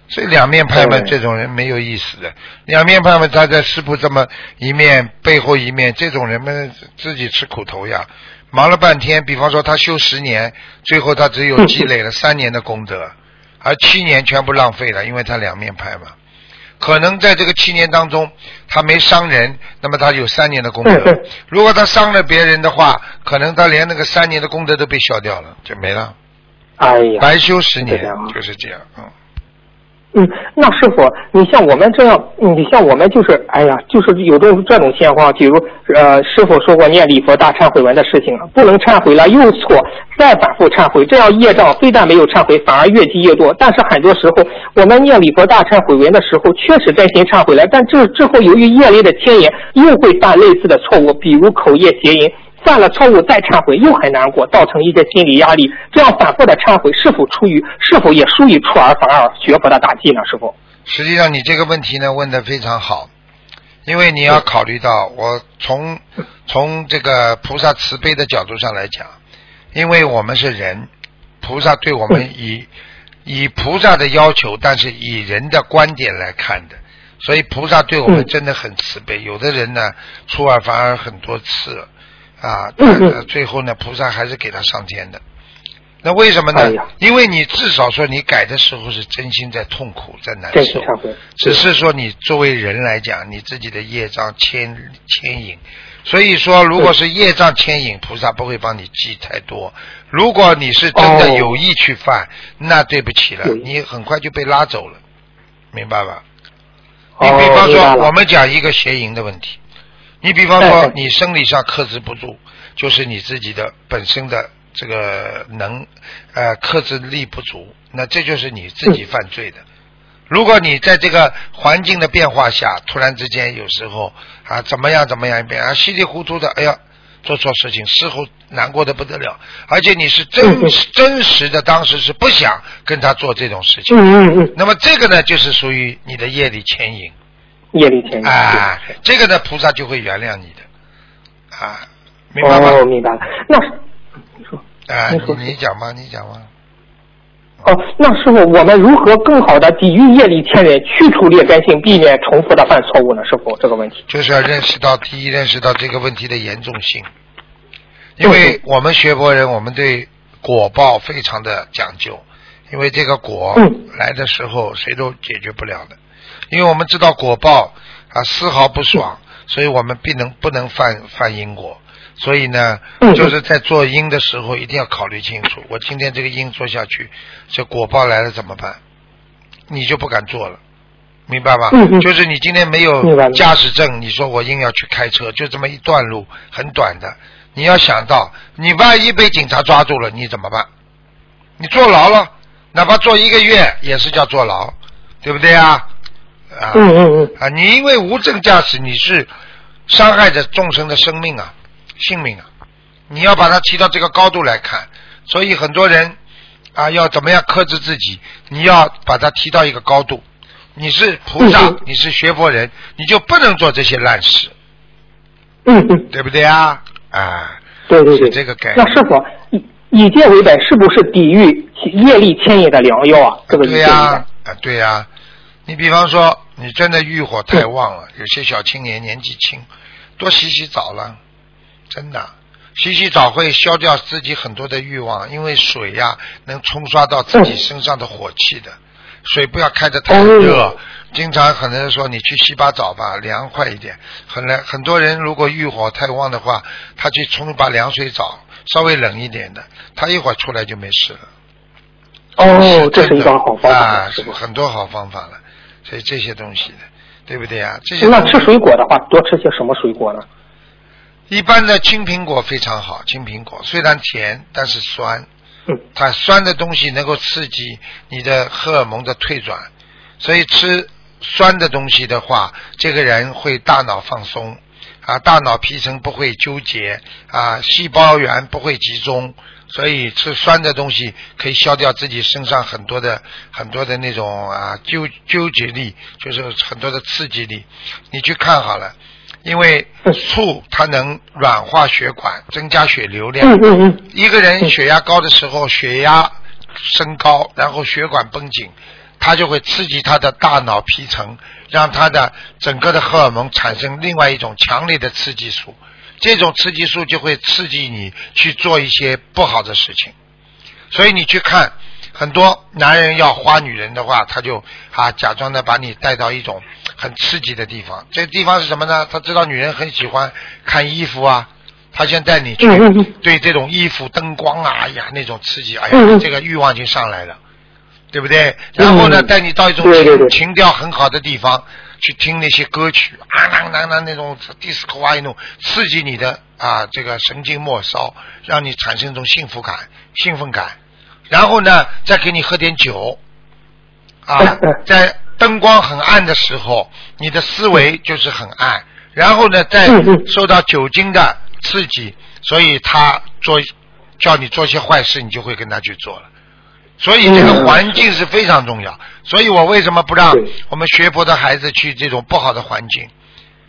A: 所以两面派嘛，这种人没有意思的。两面派嘛，他在师傅这么一面背后一面，这种人们自己吃苦头呀。忙了半天，比方说他修十年，最后他只有积累了三年的功德，而七年全部浪费了，因为他两面派嘛。可能在这个七年当中，他没伤人，那么他有三年的功德。如果他伤了别人的话，可能他连那个三年的功德都被消掉了，就没了。
G: 哎呀，
A: 白修十年就是这样，嗯。
G: 嗯，那师傅，你像我们这样，你像我们就是，哎呀，就是有这种这种情况，比如呃，师傅说过念礼佛大忏悔文的事情，不能忏悔了又错，再反复忏悔，这样业障非但没有忏悔，反而越积越多。但是很多时候，我们念礼佛大忏悔文的时候，确实真心忏悔了，但这之后由于业力的牵引，又会犯类似的错误，比如口业邪淫。犯了错误再忏悔又很难过，造成一些心理压力。这样反复的忏悔，是否出于是否也属于出尔反尔学佛的大忌呢？师傅？
A: 实际上，你这个问题呢问的非常好，因为你要考虑到，我从从这个菩萨慈悲的角度上来讲，因为我们是人，菩萨对我们以以菩萨的要求，但是以人的观点来看的，所以菩萨对我们
G: 嗯
A: 真的很慈悲。有的人呢出尔反尔很多次啊，
G: 嗯
A: 但最后呢，菩萨还是给他上天的。那为什么呢？
G: 哎
A: 因为你至少说你改的时候是真心在痛苦，在难受。只是说你作为人来讲，你自己的业障牵牵引，所以说如果是业障牵引，菩萨不会帮你记太多。如果你是真的
G: 哦
A: 有意去犯，那对不起了你很快就被拉走了，明白吧？你
G: 哦
A: 比方说，我们讲一个邪淫的问题，你比方说你生理上克制不住，就是你自己的本身的这个能呃克制力不足，那这就是你自己犯罪的。如果你在这个环境的变化下，突然之间有时候啊怎么样怎么样一变啊稀里糊涂的，哎呀做错事情，事后难过的不得了，而且你是真真实的当时是不想跟他做这种事情，
G: 嗯嗯嗯，
A: 那么这个呢就是属于你的业力牵引。
G: 业力牵引。
A: 啊，这个呢，菩萨就会原谅你的，啊，明白吗？
G: 哦，明白了。那你说，
A: 啊，
G: 你
A: 讲吧，你讲吧。
G: 哦，那师傅，我们如何更好的抵御业力牵引，去除劣根性，避免重复的犯错误呢？师傅，这个问题。
A: 就是要认识到第一，认识到这个问题的严重性，因为我们学佛人，我们对果报非常的讲究，因为这个果
G: 嗯
A: 来的时候谁都解决不了的，因为我们知道果报啊丝毫不爽，所以我们必能不能犯犯因果。所以呢，
G: 嗯
A: 就是在做因的时候一定要考虑清楚，我今天这个因做下去，这果报来了怎么办？你就不敢做了，明白吧？
G: 嗯嗯
A: 就是你今天没有驾驶证，你说我硬要去开车，就这么一段路，很短的。你要想到，你万一被警察抓住了，你怎么办？你坐牢了，哪怕坐一个月也是叫坐牢，对不对啊？啊，
G: 嗯嗯嗯，
A: 啊，你因为无证驾驶，你是伤害着众生的生命啊、性命啊，你要把它提到这个高度来看。所以很多人啊，要怎么样克制自己？你要把它提到一个高度。你是菩萨，你是学佛人，你就不能做这些烂事，
G: 嗯嗯，
A: 对不对啊？啊，
G: 对对对
A: 是。这个概念。
G: 那是否，以以戒为本，是不是抵御业力牵引的良药啊？这个以
A: 对呀。啊，对呀、你比方说，你真的欲火太旺了，有些小青年年纪轻，多洗洗澡了，真的，洗洗澡会消掉自己很多的欲望，因为水呀、能冲刷到自己身上的火气的。水不要开得太热，
G: 哦
A: 经常很多人说你去洗把澡吧，凉快一点。很来很多人如果欲火太旺的话，他去冲一把凉水澡，稍微冷一点的，他一会儿出来就没事了。
G: 哦，这是一个好方法，
A: 啊，
G: 师傅。
A: 很多好方法了，所以这些东西的，对不对啊？这些
G: 那吃水果的话，多吃些什么水果呢？
A: 一般的青苹果非常好，青苹果虽然甜，但是酸，
G: 嗯
A: 它酸的东西能够刺激你的荷尔蒙的退转，所以吃酸的东西的话，这个人会大脑放松啊，大脑皮层不会纠结啊，细胞源不会集中，所以吃酸的东西可以消掉自己身上很多的很多的那种啊纠纠结力，就是很多的刺激力。你去看好了，因为醋它能软化血管，增加血流量。
G: 嗯嗯嗯，
A: 一个人血压高的时候，血压升高，然后血管绷紧，它就会刺激他的大脑皮层，让他的整个的荷尔蒙产生另外一种强烈的刺激素。这种刺激素就会刺激你去做一些不好的事情。所以你去看很多男人要花女人的话，他就啊假装的把你带到一种很刺激的地方。这个地方是什么呢？他知道女人很喜欢看衣服啊，他先带你去对这种衣服、灯光啊，哎呀那种刺激，哎呀这个欲望已经上来了，对不对？然后呢，
G: 嗯
A: 带你到一种情情调很好的地方去听那些歌曲啊，啦啦啦那种 disco 啊，那种刺激你的啊这个神经末梢，让你产生一种幸福感、兴奋感。然后呢，再给你喝点酒，啊 [laughs] 在灯光很暗的时候，你的思维就是很暗。然后呢，再
G: 嗯嗯
A: 受到酒精的刺激，所以他做叫你做些坏事，你就会跟他去做了。所以这个
G: 嗯
A: 环境是非常重要。所以我为什么不让我们学佛的孩子去这种不好的环境？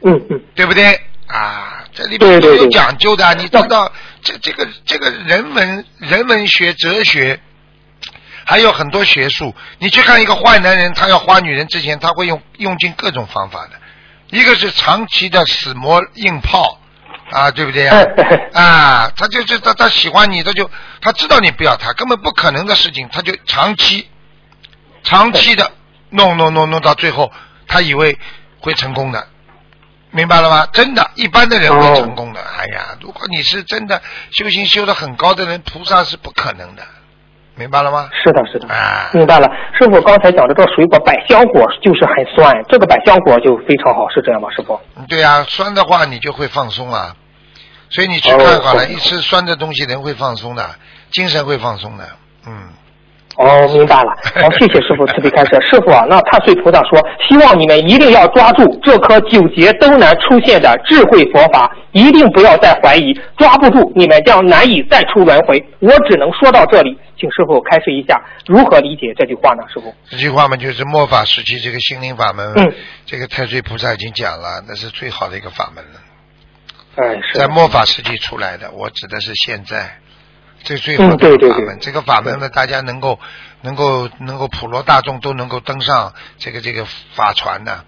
G: 嗯嗯，
A: 对不对？啊，这里面都有讲究的，你知道这这个这个人文人文学、哲学，还有很多学术。你去看一个坏男人，他要花女人之前，他会用用尽各种方法的。一个是长期的死磨硬泡，啊，对不对呀、
G: 哎 [laughs]
A: 啊？他就是他他喜欢你，他就他知道你不要他，根本不可能的事情，他就长期长期的弄弄弄弄到最后，他以为会成功的。明白了吗？真的，一般的人会成功的。哎呀，如果你是真的修行修得很高的人，菩萨是不可能的。明白了吗？
G: 是的，是的，
A: 啊，
G: 明白了。师傅刚才讲的这个水果百香果就是很酸，这个百香果就非常好，是这样吗？师傅？
A: 对呀、酸的话你就会放松啊。所以你去
G: 哦
A: 看好了，
G: 好
A: 一吃酸的东西人会放松的，精神会放松的。嗯，
G: 哦，明白了。好，[laughs] 谢谢师傅慈悲开示。师傅啊，那太岁菩萨说，希望你们一定要抓住这颗九劫都难出现的智慧佛法，一定不要再怀疑，抓不住你们将难以再出轮回。我只能说到这里，请师傅开示一下如何理解这句话呢？师傅？
A: 这句话嘛，就是末法时期这个心灵法门，
G: 嗯
A: 这个太岁菩萨已经讲了，那是最好的一个法门了。
G: 哎。
A: 在末法时期出来的，我指的是现在这最好的法门。
G: 对
A: 这个法门呢，大家能够能够能够普罗大众都能够登上这个这个法船的，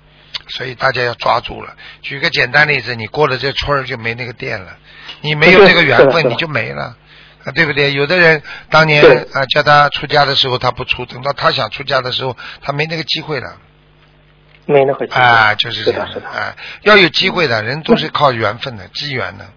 A: 所以大家要抓住了。举个简单例子，你过了这村儿就没那个店了，你没有这个缘分，你就没了。啊，对不对？有的人当年啊叫他出家的时候他不出，等到他想出家的时候，他没那个机会了。
G: 没那个机会
A: 啊，就是这样
G: 是的。
A: 啊，要有机会的人都是靠缘分的，机缘的，嗯。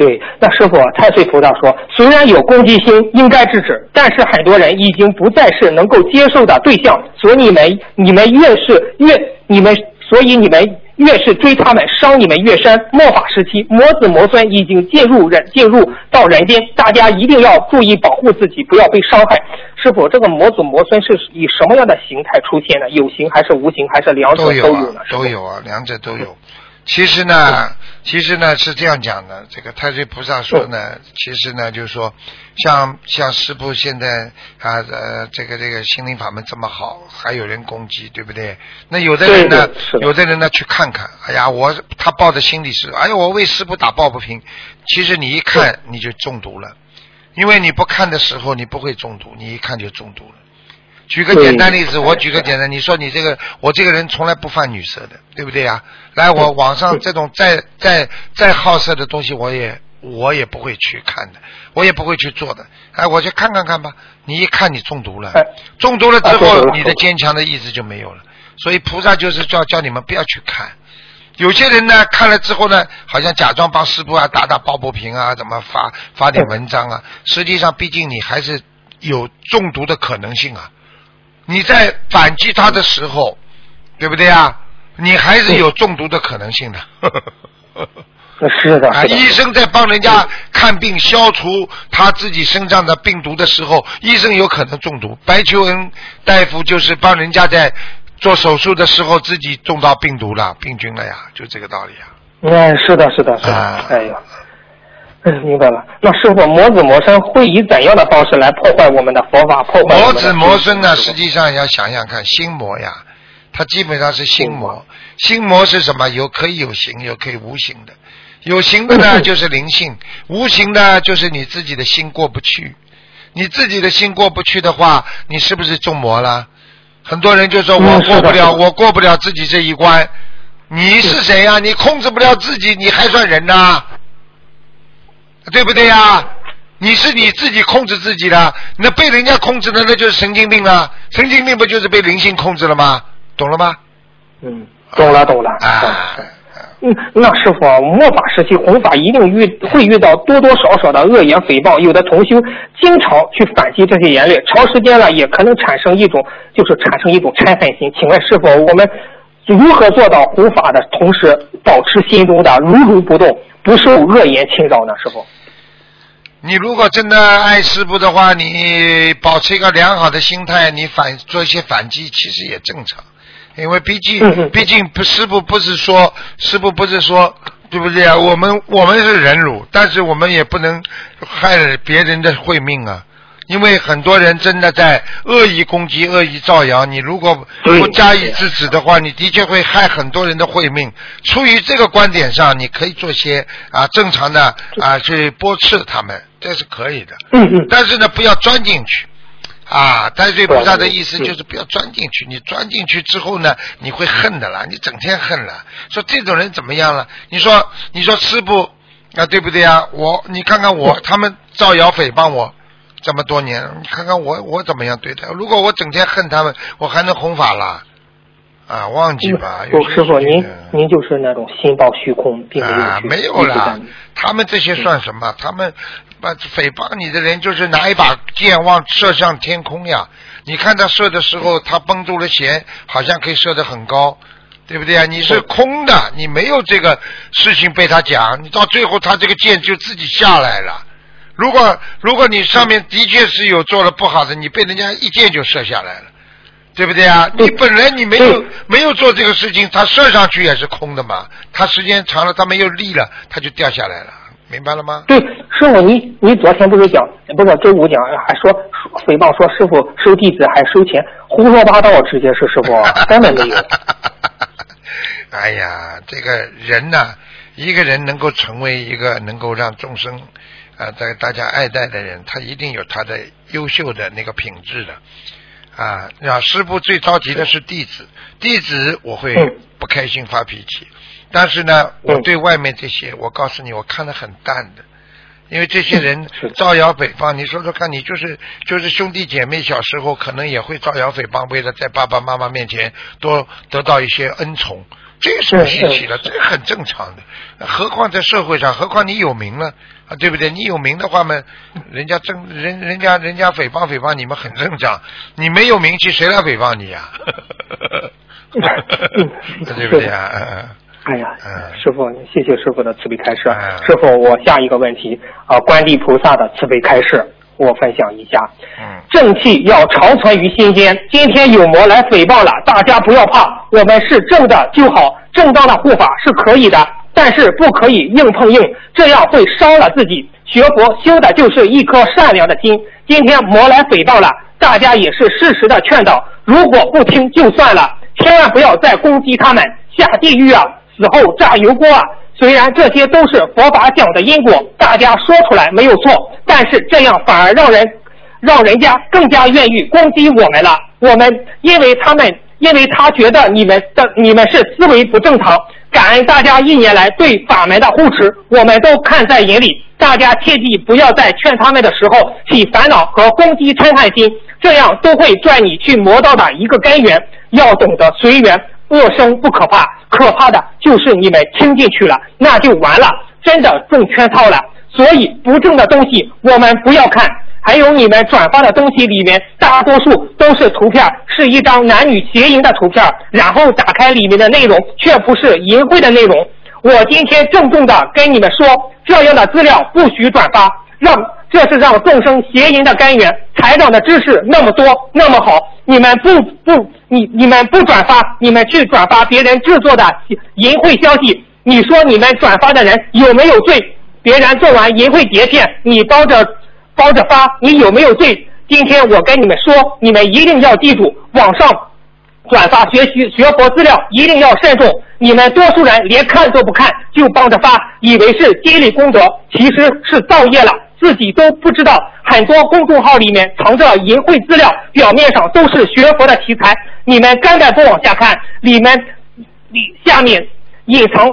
G: 对，那师傅，太岁菩萨说，虽然有攻击心，应该制止，但是很多人已经不再是能够接受的对象，所以你们你们越是越你们，所以你们越是追他们，伤你们越深。末法时期，魔子魔孙已经进入人进入到人间，大家一定要注意保护自己，不要被伤害。师傅，这个魔子魔孙是以什么样的形态出现的？有形还是无形，还是两者
A: 都有
G: 都有
A: 啊，两者都有。其实呢，其实呢是这样讲的，这个太岁菩萨说呢，其实呢就是说，像像师傅现在啊呃这个这个心灵法门这么好，还有人攻击，对不对？那有的人呢有的人呢去看看，哎呀，我他抱着心理是，哎呀，我为师傅打抱不平，其实你一看你就中毒了，因为你不看的时候你不会中毒，你一看就中毒了。举个简单例子，
G: 哎
A: 我举个简单，你说你这个我这个人从来不犯女色的，对不对呀？来，我网上这种再再再好色的东西，我也我也不会去看的，我也不会去做的。哎，我去看看看吧。你一看你中毒了
G: 哎，
A: 中毒了之后，你的坚强的意志就没有了。所以菩萨就是叫叫你们不要去看。有些人呢，看了之后呢，好像假装帮师傅啊打打抱不平啊，怎么发发点文章啊？实际上，毕竟你还是有中毒的可能性啊。你在反击他的时候，对不对啊？你还是有中毒的可能性的。[laughs]
G: 是的，
A: 啊，
G: 是的。
A: 医生在帮人家看病、消除他自己身上的病毒的时候，医生有可能中毒。白求恩大夫就是帮人家在做手术的时候自己中到病毒了、病菌了呀，就这个道理啊。
G: 嗯，是的，是的，是的。
A: 啊
G: 哎呀，嗯，明白了。那师傅，魔子魔孙会以怎样的方式来破坏我们的佛法？破
A: 魔子魔孙呢，实际上要想想看，心魔呀，它基本上是心魔。心魔是什么？有可以有形，有可以无形的。有形的呢，就是灵性；无形的，就是你自己的心过不去。你自己的心过不去的话，你是不是中魔了？很多人就说
G: 嗯
A: 我过不了，我过不了自己这一关。你是谁呀、你控制不了自己，你还算人呐？对不对呀？你是你自己控制自己的，那被人家控制的那就是神经病了。神经病不就是被灵性控制了吗？懂了吗？
G: 嗯，懂了，懂了。
A: 啊，
G: 嗯，那师傅，末法时期弘法一定遇会遇到多多少少的恶言诽谤，有的同修经常去反击这些言论，长时间了也可能产生一种就是产生一种嗔恨心。请问师傅，我们如何做到弘法的同时保持心中的如如不动，不受恶言侵扰呢？师傅？
A: 你如果真的爱师傅的话，你保持一个良好的心态，你反做一些反击，其实也正常。因为毕竟，
G: 嗯嗯
A: 毕竟不师傅不是说师傅不是说对不对啊？我们我们是忍辱，但是我们也不能害了别人的慧命啊。因为很多人真的在恶意攻击、恶意造谣，你如果不加以制止的话，你的确会害很多人的慧命。出于这个观点上，你可以做些啊正常的啊去驳斥他们，这是可以的。
G: 嗯嗯，
A: 但是呢，不要钻进去。啊，太岁菩萨的意思就是不要钻进去。你钻进去之后呢，你会恨的啦，你整天恨了。说这种人怎么样了？你说，你说师傅啊，对不对啊？我，你看看我，他们造谣诽谤我这么多年，你看看我，我怎么样对待？如果我整天恨他们，我还能弘法啦？啊，忘记吧。有
G: 师傅，您您就是那种心抱虚空，并没有
A: 啊，没有啦，他们这些算什么？他们把诽谤你的人，就是拿一把剑往射向天空呀。你看他射的时候，他绷住了弦，好像可以射得很高，对不对啊？你是空的，你没有这个事情被他讲，你到最后他这个剑就自己下来了。如果如果你上面的确是有做了不好的，你被人家一箭就射下来了。对不对啊？你本来你没有没有做这个事情，它射上去也是空的嘛。它时间长了，它没有力了，它就掉下来了，明白了吗？
G: 对，师傅，你你昨天不是讲，不是周五讲，还说说诽谤说师傅收弟子还收钱，胡说八道，直接是师傅 [laughs] 根本没有。
A: 哎呀，这个人呐、一个人能够成为一个能够让众生啊，在大家爱戴的人，他一定有他的优秀的那个品质的。啊，让师傅最着急的是弟子，弟子我会
G: 嗯
A: 不开心发脾气，但是呢，我
G: 嗯
A: 对外面这些，我告诉你，我看得很淡的。因为这些人造谣诽谤，你说说看，你就是就是兄弟姐妹小时候可能也会造谣诽谤，为了在爸爸妈妈面前多得到一些恩宠，这有什么稀奇的？这很正常的。何况在社会上，何况你有名了啊，对不对？你有名的话嘛，人家正人人家人家诽谤诽谤你们很正常，你没有名气，谁来诽谤你呀、[laughs] 对不对啊？
G: 哎呀
A: 嗯，
G: 师傅，谢谢师傅的慈悲开示。
A: 嗯
G: 师傅，我下一个问题啊，观地菩萨的慈悲开示，我分享一下。
A: 嗯
G: 正气要长存于心间。今天有魔来诽谤了，大家不要怕，我们是正的就好，正当的护法是可以的，但是不可以硬碰硬，这样会伤了自己。学佛修的就是一颗善良的心。今天魔来诽谤了，大家也是适时的劝导，如果不听就算了，千万不要再攻击他们，下地狱啊，死后炸油锅啊。虽然这些都是佛法讲的因果，大家说出来没有错，但是这样反而让人让人家更加愿意攻击我们了。我们因为他们，因为他觉得你们的你们是思维不正常。感恩大家一年来对法门的护持，我们都看在眼里。大家切记不要在劝他们的时候起烦恼和攻击嗔恨心，这样都会拽你去魔道的一个根源。要懂得随缘，恶生不可怕，可怕的就是你们听进去了，那就完了，真的中圈套了。所以不正的东西我们不要看，还有你们转发的东西里面，大多数都是图片，是一张男女邪淫的图片，然后打开里面的内容却不是淫秽的内容。我今天郑重的跟你们说，这样的资料不许转发，让这是让众生邪淫的根源。台长的知识那么多那么好，你们不不你你们不转发，你们去转发别人制作的淫秽消息，你说你们转发的人有没有罪？别人做完淫秽碟片，你包着包着发，你有没有罪？今天我跟你们说，你们一定要记住，网上转发学习学佛资料一定要慎重。你们多数人连看都不看就帮着发，以为是积累功德，其实是造业了，自己都不知道。很多公众号里面藏着淫秽资料，表面上都是学佛的题材，你们根本不往下看，里面里下面隐藏。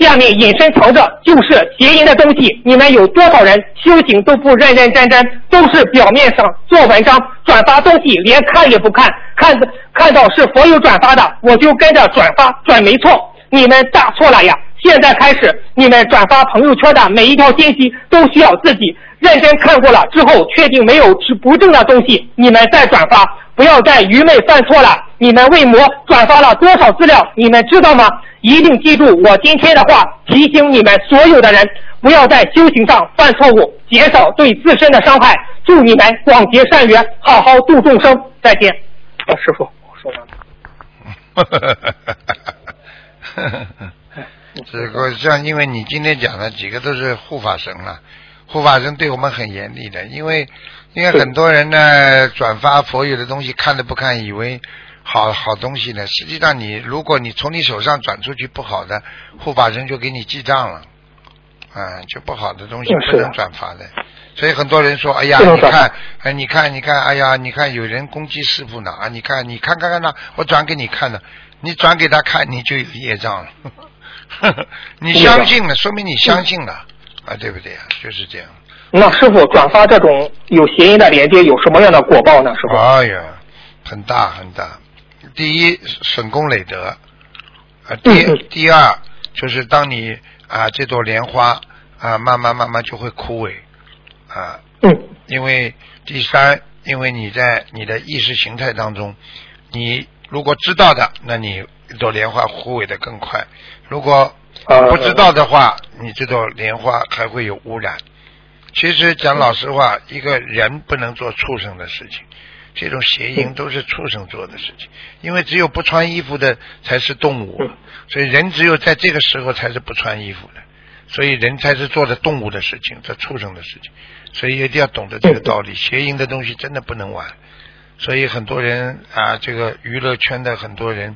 G: 下面隐身藏着就是邪淫的东西，你们有多少人修行都不认认真真，都是表面上做文章转发东西，连看也不看，看看到是佛友转发的，我就跟着转发，转没错，你们大错了呀！现在开始，你们转发朋友圈的每一条信息都需要自己认真看过了之后，确定没有是不正的东西，你们再转发，不要再愚昧犯错了。你们为魔转发了多少资料，你们知道吗？一定记住我今天的话，提醒你们所有的人，不要在修行上犯错误，减少对自身的伤害。祝你们广结善缘，好好度众生。再见。啊，师傅，我说完了。[laughs]
A: 这个像，因为你今天讲的几个都是护法神了，护法神对我们很严厉的，因为因为很多人呢转发佛有的东西看都不看，以为好好东西呢，实际上你如果你从你手上转出去不好的，护法神就给你记账了，啊，就不好的东西不能转发的。所以很多人说，哎呀，你看，哎，你看，你看，哎呀，你看有人攻击师傅呢啊！你看，你看看看呐，我转给你看的，你转给他看，你就有业障了。[laughs] 你相信了，说明你相信了啊，对不对啊？就是这样。
G: 那师傅转发这种有谐音的连接有什么样的果报呢？师傅？
A: 哎呀，很大很大。第一，损功累德啊。第第二，就是当你啊这朵莲花啊慢慢慢慢就会枯萎啊，
G: 嗯
A: 因为第三，因为你在你的意识形态当中，你如果知道的，那你一朵莲花枯萎的更快；如果
G: 呃
A: 不知道的话，你这朵莲花还会有污染。其实讲老实话，一个人不能做畜生的事情，这种邪淫都是畜生做的事情，因为只有不穿衣服的才是动物，所以人只有在这个时候才是不穿衣服的，所以人才是做的动物的事情，这畜生的事情，所以一定要懂得这个道理，邪淫的东西真的不能玩，所以很多人啊，这个娱乐圈的很多人。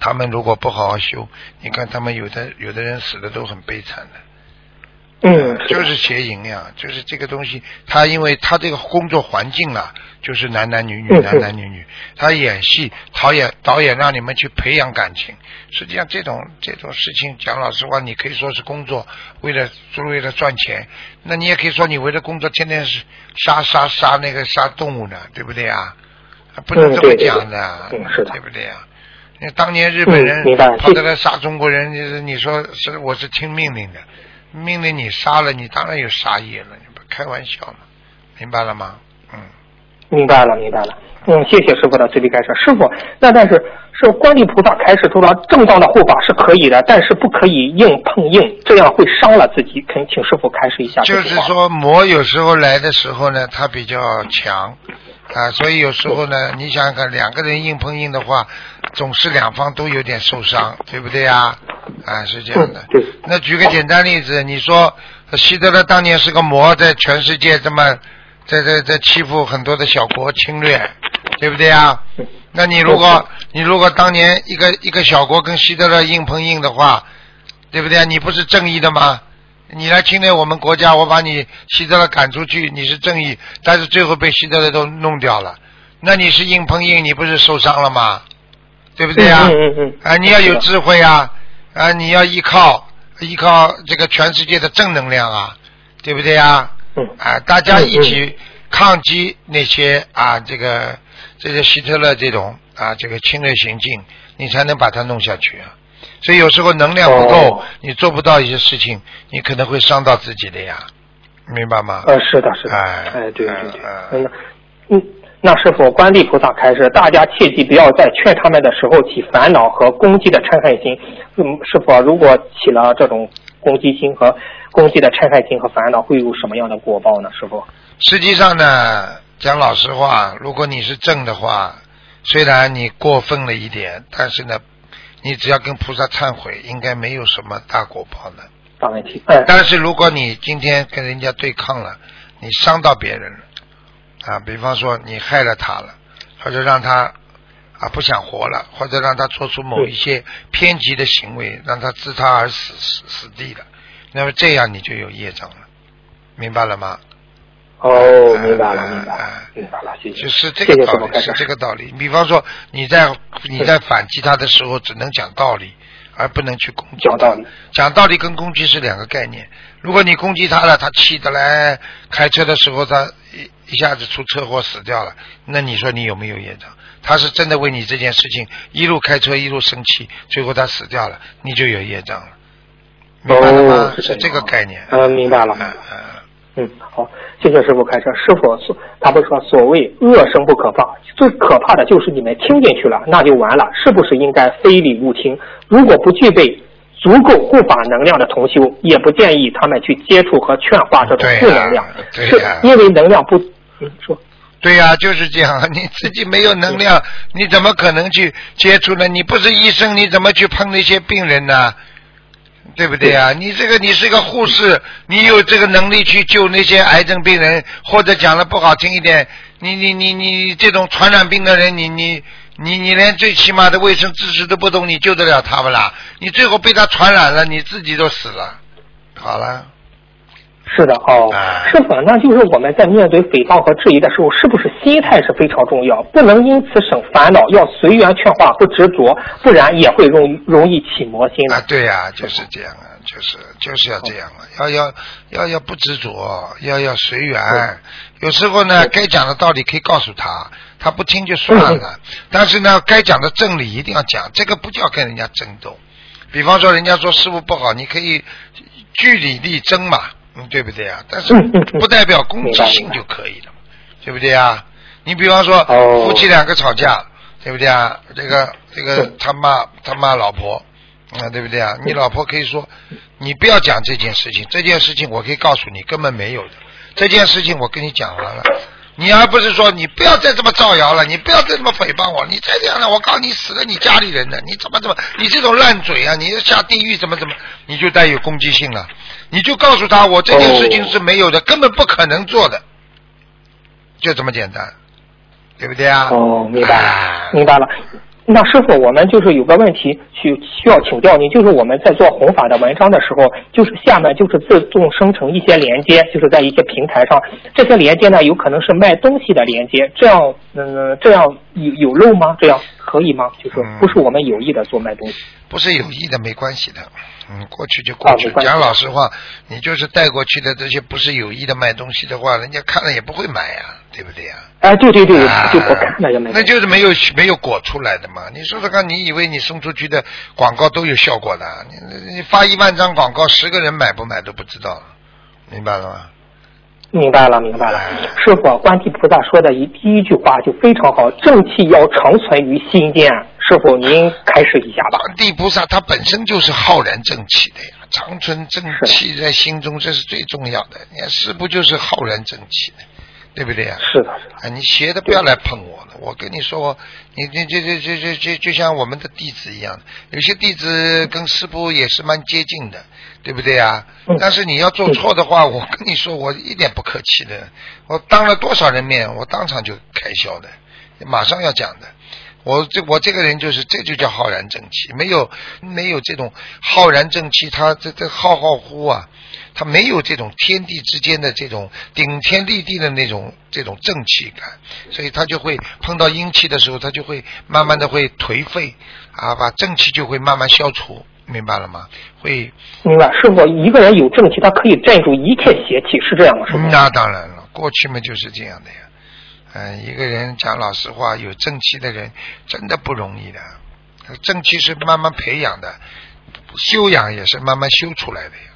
A: 他们如果不好好修，你看他们有的有的人死的都很悲惨的，
G: 嗯，
A: 就是邪淫呀，就是这个东西，他因为他这个工作环境啊，就是男男女女，
G: 嗯
A: 男男女女，他演戏，导演导演让你们去培养感情，实际上这种这种事情，讲老实话，你可以说是工作，为了是为了赚钱，那你也可以说你为了工作，天天是杀杀杀那个杀动物呢，对不对啊？不能这么讲的
G: 对
A: 不对啊？那当年日本人跑到来杀中国人，你你说是我是听命令的，命令你杀了，你当然有杀意了，你不开玩笑吗？明白了吗？嗯，
G: 明白了，明白了。嗯，谢谢师傅的慈悲开示。师傅，那但是是观世菩萨开始说了，正当的护法是可以的，但是不可以硬碰硬，这样会伤了自己。恳请师傅开示一下。
A: 就是说魔有时候来的时候呢，他比较强啊，所以有时候呢，你想想看，两个人硬碰硬的话，总是两方都有点受伤，对不对呀？啊，是这样的
G: 嗯。对
A: 那举个简单例子，你说希特勒当年是个魔，在全世界这么在在在欺负很多的小国侵略，对不对呀？那你如果你如果当年一个一个小国跟希特勒硬碰硬的话，对不对？你不是正义的吗？你来侵略我们国家，我把你希特勒赶出去，你是正义，但是最后被希特勒都弄掉了，那你是硬碰硬，你不是受伤了吗？对不对呀？
G: 嗯嗯嗯
A: 啊，你要有智慧啊，啊，你要依靠依靠这个全世界的正能量啊，对不对呀？
G: 嗯
A: 啊，大家一起抗击那些啊，这个这些希特勒这种啊，这个侵略行径，你才能把它弄下去啊。所以有时候能量不够，
G: 哦
A: 你做不到一些事情，你可能会伤到自己的呀，明白吗？
G: 呃，是的，是的。
A: 哎
G: 哎，对对
A: 哎
G: 对
A: 哎。
G: 嗯，嗯，那是否，观地菩萨开示，大家切记不要在劝他们的时候起烦恼和攻击的嗔恨心。嗯，师傅啊，如果起了这种攻击心和攻击的嗔恨心和烦恼，会有什么样的果报呢？师傅？
A: 实际上呢，讲老实话，如果你是正的话，虽然你过分了一点，但是呢，你只要跟菩萨忏悔，应该没有什么大果报的。
G: 大问题。哎，
A: 但是如果你今天跟人家对抗了，你伤到别人了，啊，比方说你害了他了，或者让他啊不想活了，或者让他做出某一些偏激的行为，让他自他而死死死地了，那么这样你就有业障了，明白了吗？
G: 哦，明白了，
A: 哎
G: 明白明白了，谢谢。
A: 就是这个道理，是这个道理。比方说你在你在反击他的时候，只能讲道理，而不能去攻击他。
G: 讲道理。
A: 讲道理跟攻击是两个概念。如果你攻击他了，他气得来，开车的时候他一一下子出车祸死掉了，那你说你有没有业障？他是真的为你这件事情一路开车一路生气，最后他死掉了，你就有业障了。明白了吗？
G: 是这
A: 个概念。
G: 嗯明白了
A: 嗯嗯。
G: 嗯，好，谢谢师傅开车。师傅所他不是说所谓恶声不可怕，最可怕的就是你们听进去了，那就完了。是不是应该非礼勿听？如果不具备足够护法能量的同修，也不建议他们去接触和劝化这种负能量，
A: 对
G: 是因为能量不，嗯，说。
A: 对呀、就是这样。你自己没有能量，你怎么可能去接触呢？你不是医生，你怎么去碰那些病人呢？对不对啊、你这个你是个护士，你有这个能力去救那些癌症病人，或者讲的不好听一点，你你你你这种传染病的人，你你你你连最起码的卫生知识都不懂，你救得了他们啦？你最后被他传染了，你自己都死了。好了，
G: 是的，哦
A: 哎，
G: 师傅，那就是我们在面对诽谤和质疑的时候，是不是心态是非常重要？不能因此生烦恼，要随缘劝化，不执着，不然也会容易容易起魔心的。
A: 啊，对呀、就是这样啊，就是就是要这样啊，要要要要不执着，要要随缘。有时候呢，该讲的道理可以告诉他，他不听就算了。但是呢，该讲的正理一定要讲，这个不叫跟人家争斗。比方说，人家说师傅不好，你可以据理力争嘛，嗯，对不对啊？但是不代表攻击性就可以了，对不对啊？你比方说
G: 哦
A: 夫妻两个吵架，对不对啊？这个这个
G: 嗯
A: 他骂他骂老婆，啊，对不对啊？你老婆可以说，你不要讲这件事情，这件事情我可以告诉你根本没有的，这件事情我跟你讲完了，你而不是说你不要再这么造谣了，你不要再这么诽谤我，你再这样了，我告诉你死了你家里人的，你怎么怎么，你这种烂嘴啊，你下地狱怎么怎么，你就带有攻击性了，你就告诉他我这件事情是没有的，根本不可能做的，就这么简单，对不对啊？
G: 哦，明白明白了。那师傅，我们就是有个问题需需要请教您，就是我们在做弘法的文章的时候，就是下面就是自动生成一些连接，就是在一些平台上，这些连接呢有可能是卖东西的连接，这样嗯、这样有有漏吗？这样可以吗？就是不是我们有意的做卖东西？
A: 不是有意的没关系的，嗯，过去就过去。讲老实话，你就是带过去的这些不是有意的卖东西的话，人家看了也不会买呀、对不对呀、
G: 哎，对对对，
A: 啊
G: 就不看那个卖东
A: 那。就是没有没有果出来的嘛。你说说看，你以为你送出去的广告都有效果的？你你发一万张广告，十个人买不买都不知道，明白了吗？
G: 明白了，明白了
A: 哎。
G: 师傅，观地菩萨说的一第一句话就非常好，正气要长存于心间。师傅，您开始一下吧。
A: 观地菩萨他本身就是浩然正气的呀，长存正气在心中，这是最重要的。你看师不就是浩然正气的，对不对呀？
G: 是的，是的。
A: 啊，你邪的不要来碰我了。我跟你说，你你这这这这这就像我们的弟子一样，有些弟子跟师傅也是蛮接近的，对不对啊？
G: 嗯
A: 但是你要做错的话，我跟你说，我一点不客气的。我当了多少人面，我当场就开销的，马上要讲的。我这我这个人就是，这就叫浩然正气，没有没有这种浩然正气，他这这浩浩乎啊，他没有这种天地之间的这种顶天立地的那种这种正气感，所以他就会碰到阴气的时候，他就会慢慢的会颓废啊，把正气就会慢慢消除，明白了吗？会，
G: 明白，师傅，一个人有正气，他可以镇住一切邪气，是这样吗？师傅？
A: 那当然了，过去嘛就是这样的呀。嗯、一个人讲老实话，有正气的人真的不容易的。正气是慢慢培养的，修养也是慢慢修出来的呀，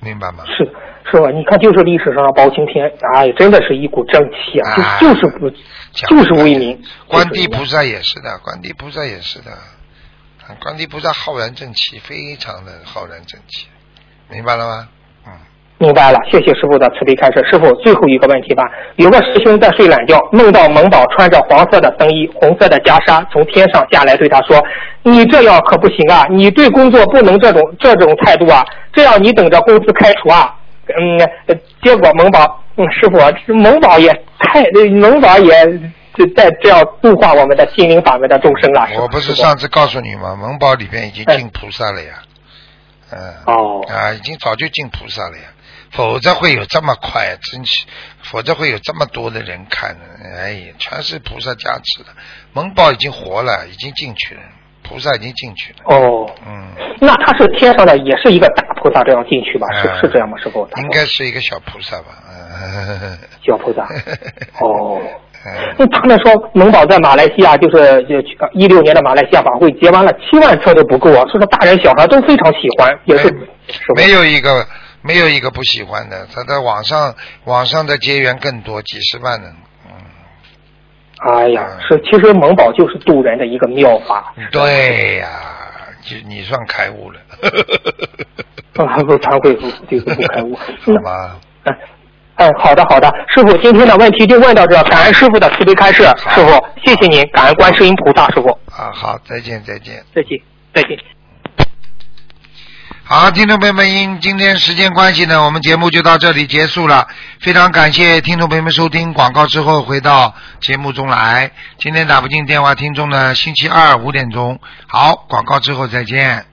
A: 明白吗？
G: 是是吧？你看，就是历史上的包青天，哎，真的是一股正气啊，
A: 哎
G: 就就是不
A: 讲
G: 就是为民。
A: 观地
G: 就是
A: 菩萨也是的，观地菩萨也是的，啊观地菩萨浩然正气，非常的浩然正气，明白了吗？嗯，
G: 明白了，谢谢师傅的慈悲开示。师傅，最后一个问题吧。有个师兄在睡懒觉，梦到萌宝穿着黄色的僧衣、红色的袈裟从天上下来，对他说：“你这样可不行啊！你对工作不能这种这种态度啊！这样你等着公司开除啊！”嗯，呃结果萌宝，嗯，师傅，萌宝也太，萌宝也就在这样度化我们的心灵法门的众生了。
A: 我不是上次告诉你吗？萌宝里边已经进菩萨了呀，嗯，
G: 哦
A: 啊，已经早就进菩萨了呀，否则会有这么快，真是，否则会有这么多的人看呢。哎呀，全是菩萨加持的，萌宝已经活了，已经进去了，菩萨已经进去了，
G: 哦，
A: 嗯，
G: 那他是天上的，也是一个大菩萨这样进去吧？是
A: 嗯
G: 是这样吗，师傅？
A: 应该是一个小菩萨吧，嗯，[laughs]
G: 小菩萨。哦。[laughs]
A: 嗯
G: 那他们说蒙宝在马来西亚就是一六年的马来西亚法会结完了七万册都不够啊，说是大人小孩都非常喜欢，也是
A: 没有一个没有一个不喜欢的，他在网上网上的结缘更多，几十万呢。
G: 哎呀，是其实萌宝就是渡人的一个妙法。
A: 对呀、就你算开悟了，[laughs]
G: 啊，不惭愧，不就是不开悟。[laughs]
A: 好吧？
G: 嗯，哎，好的好的，师傅，今天的问题就问到这，感恩师傅的慈悲开示，师傅，谢谢您，感恩观世音菩萨，师傅，
A: 啊，好，再见再见。
G: 再见再见。
A: 好，听众朋友们，因今天时间关系呢，我们节目就到这里结束了。非常感谢听众朋友们收听广告之后回到节目中来。今天打不进电话，听众呢，星期二五点钟。好，广告之后再见。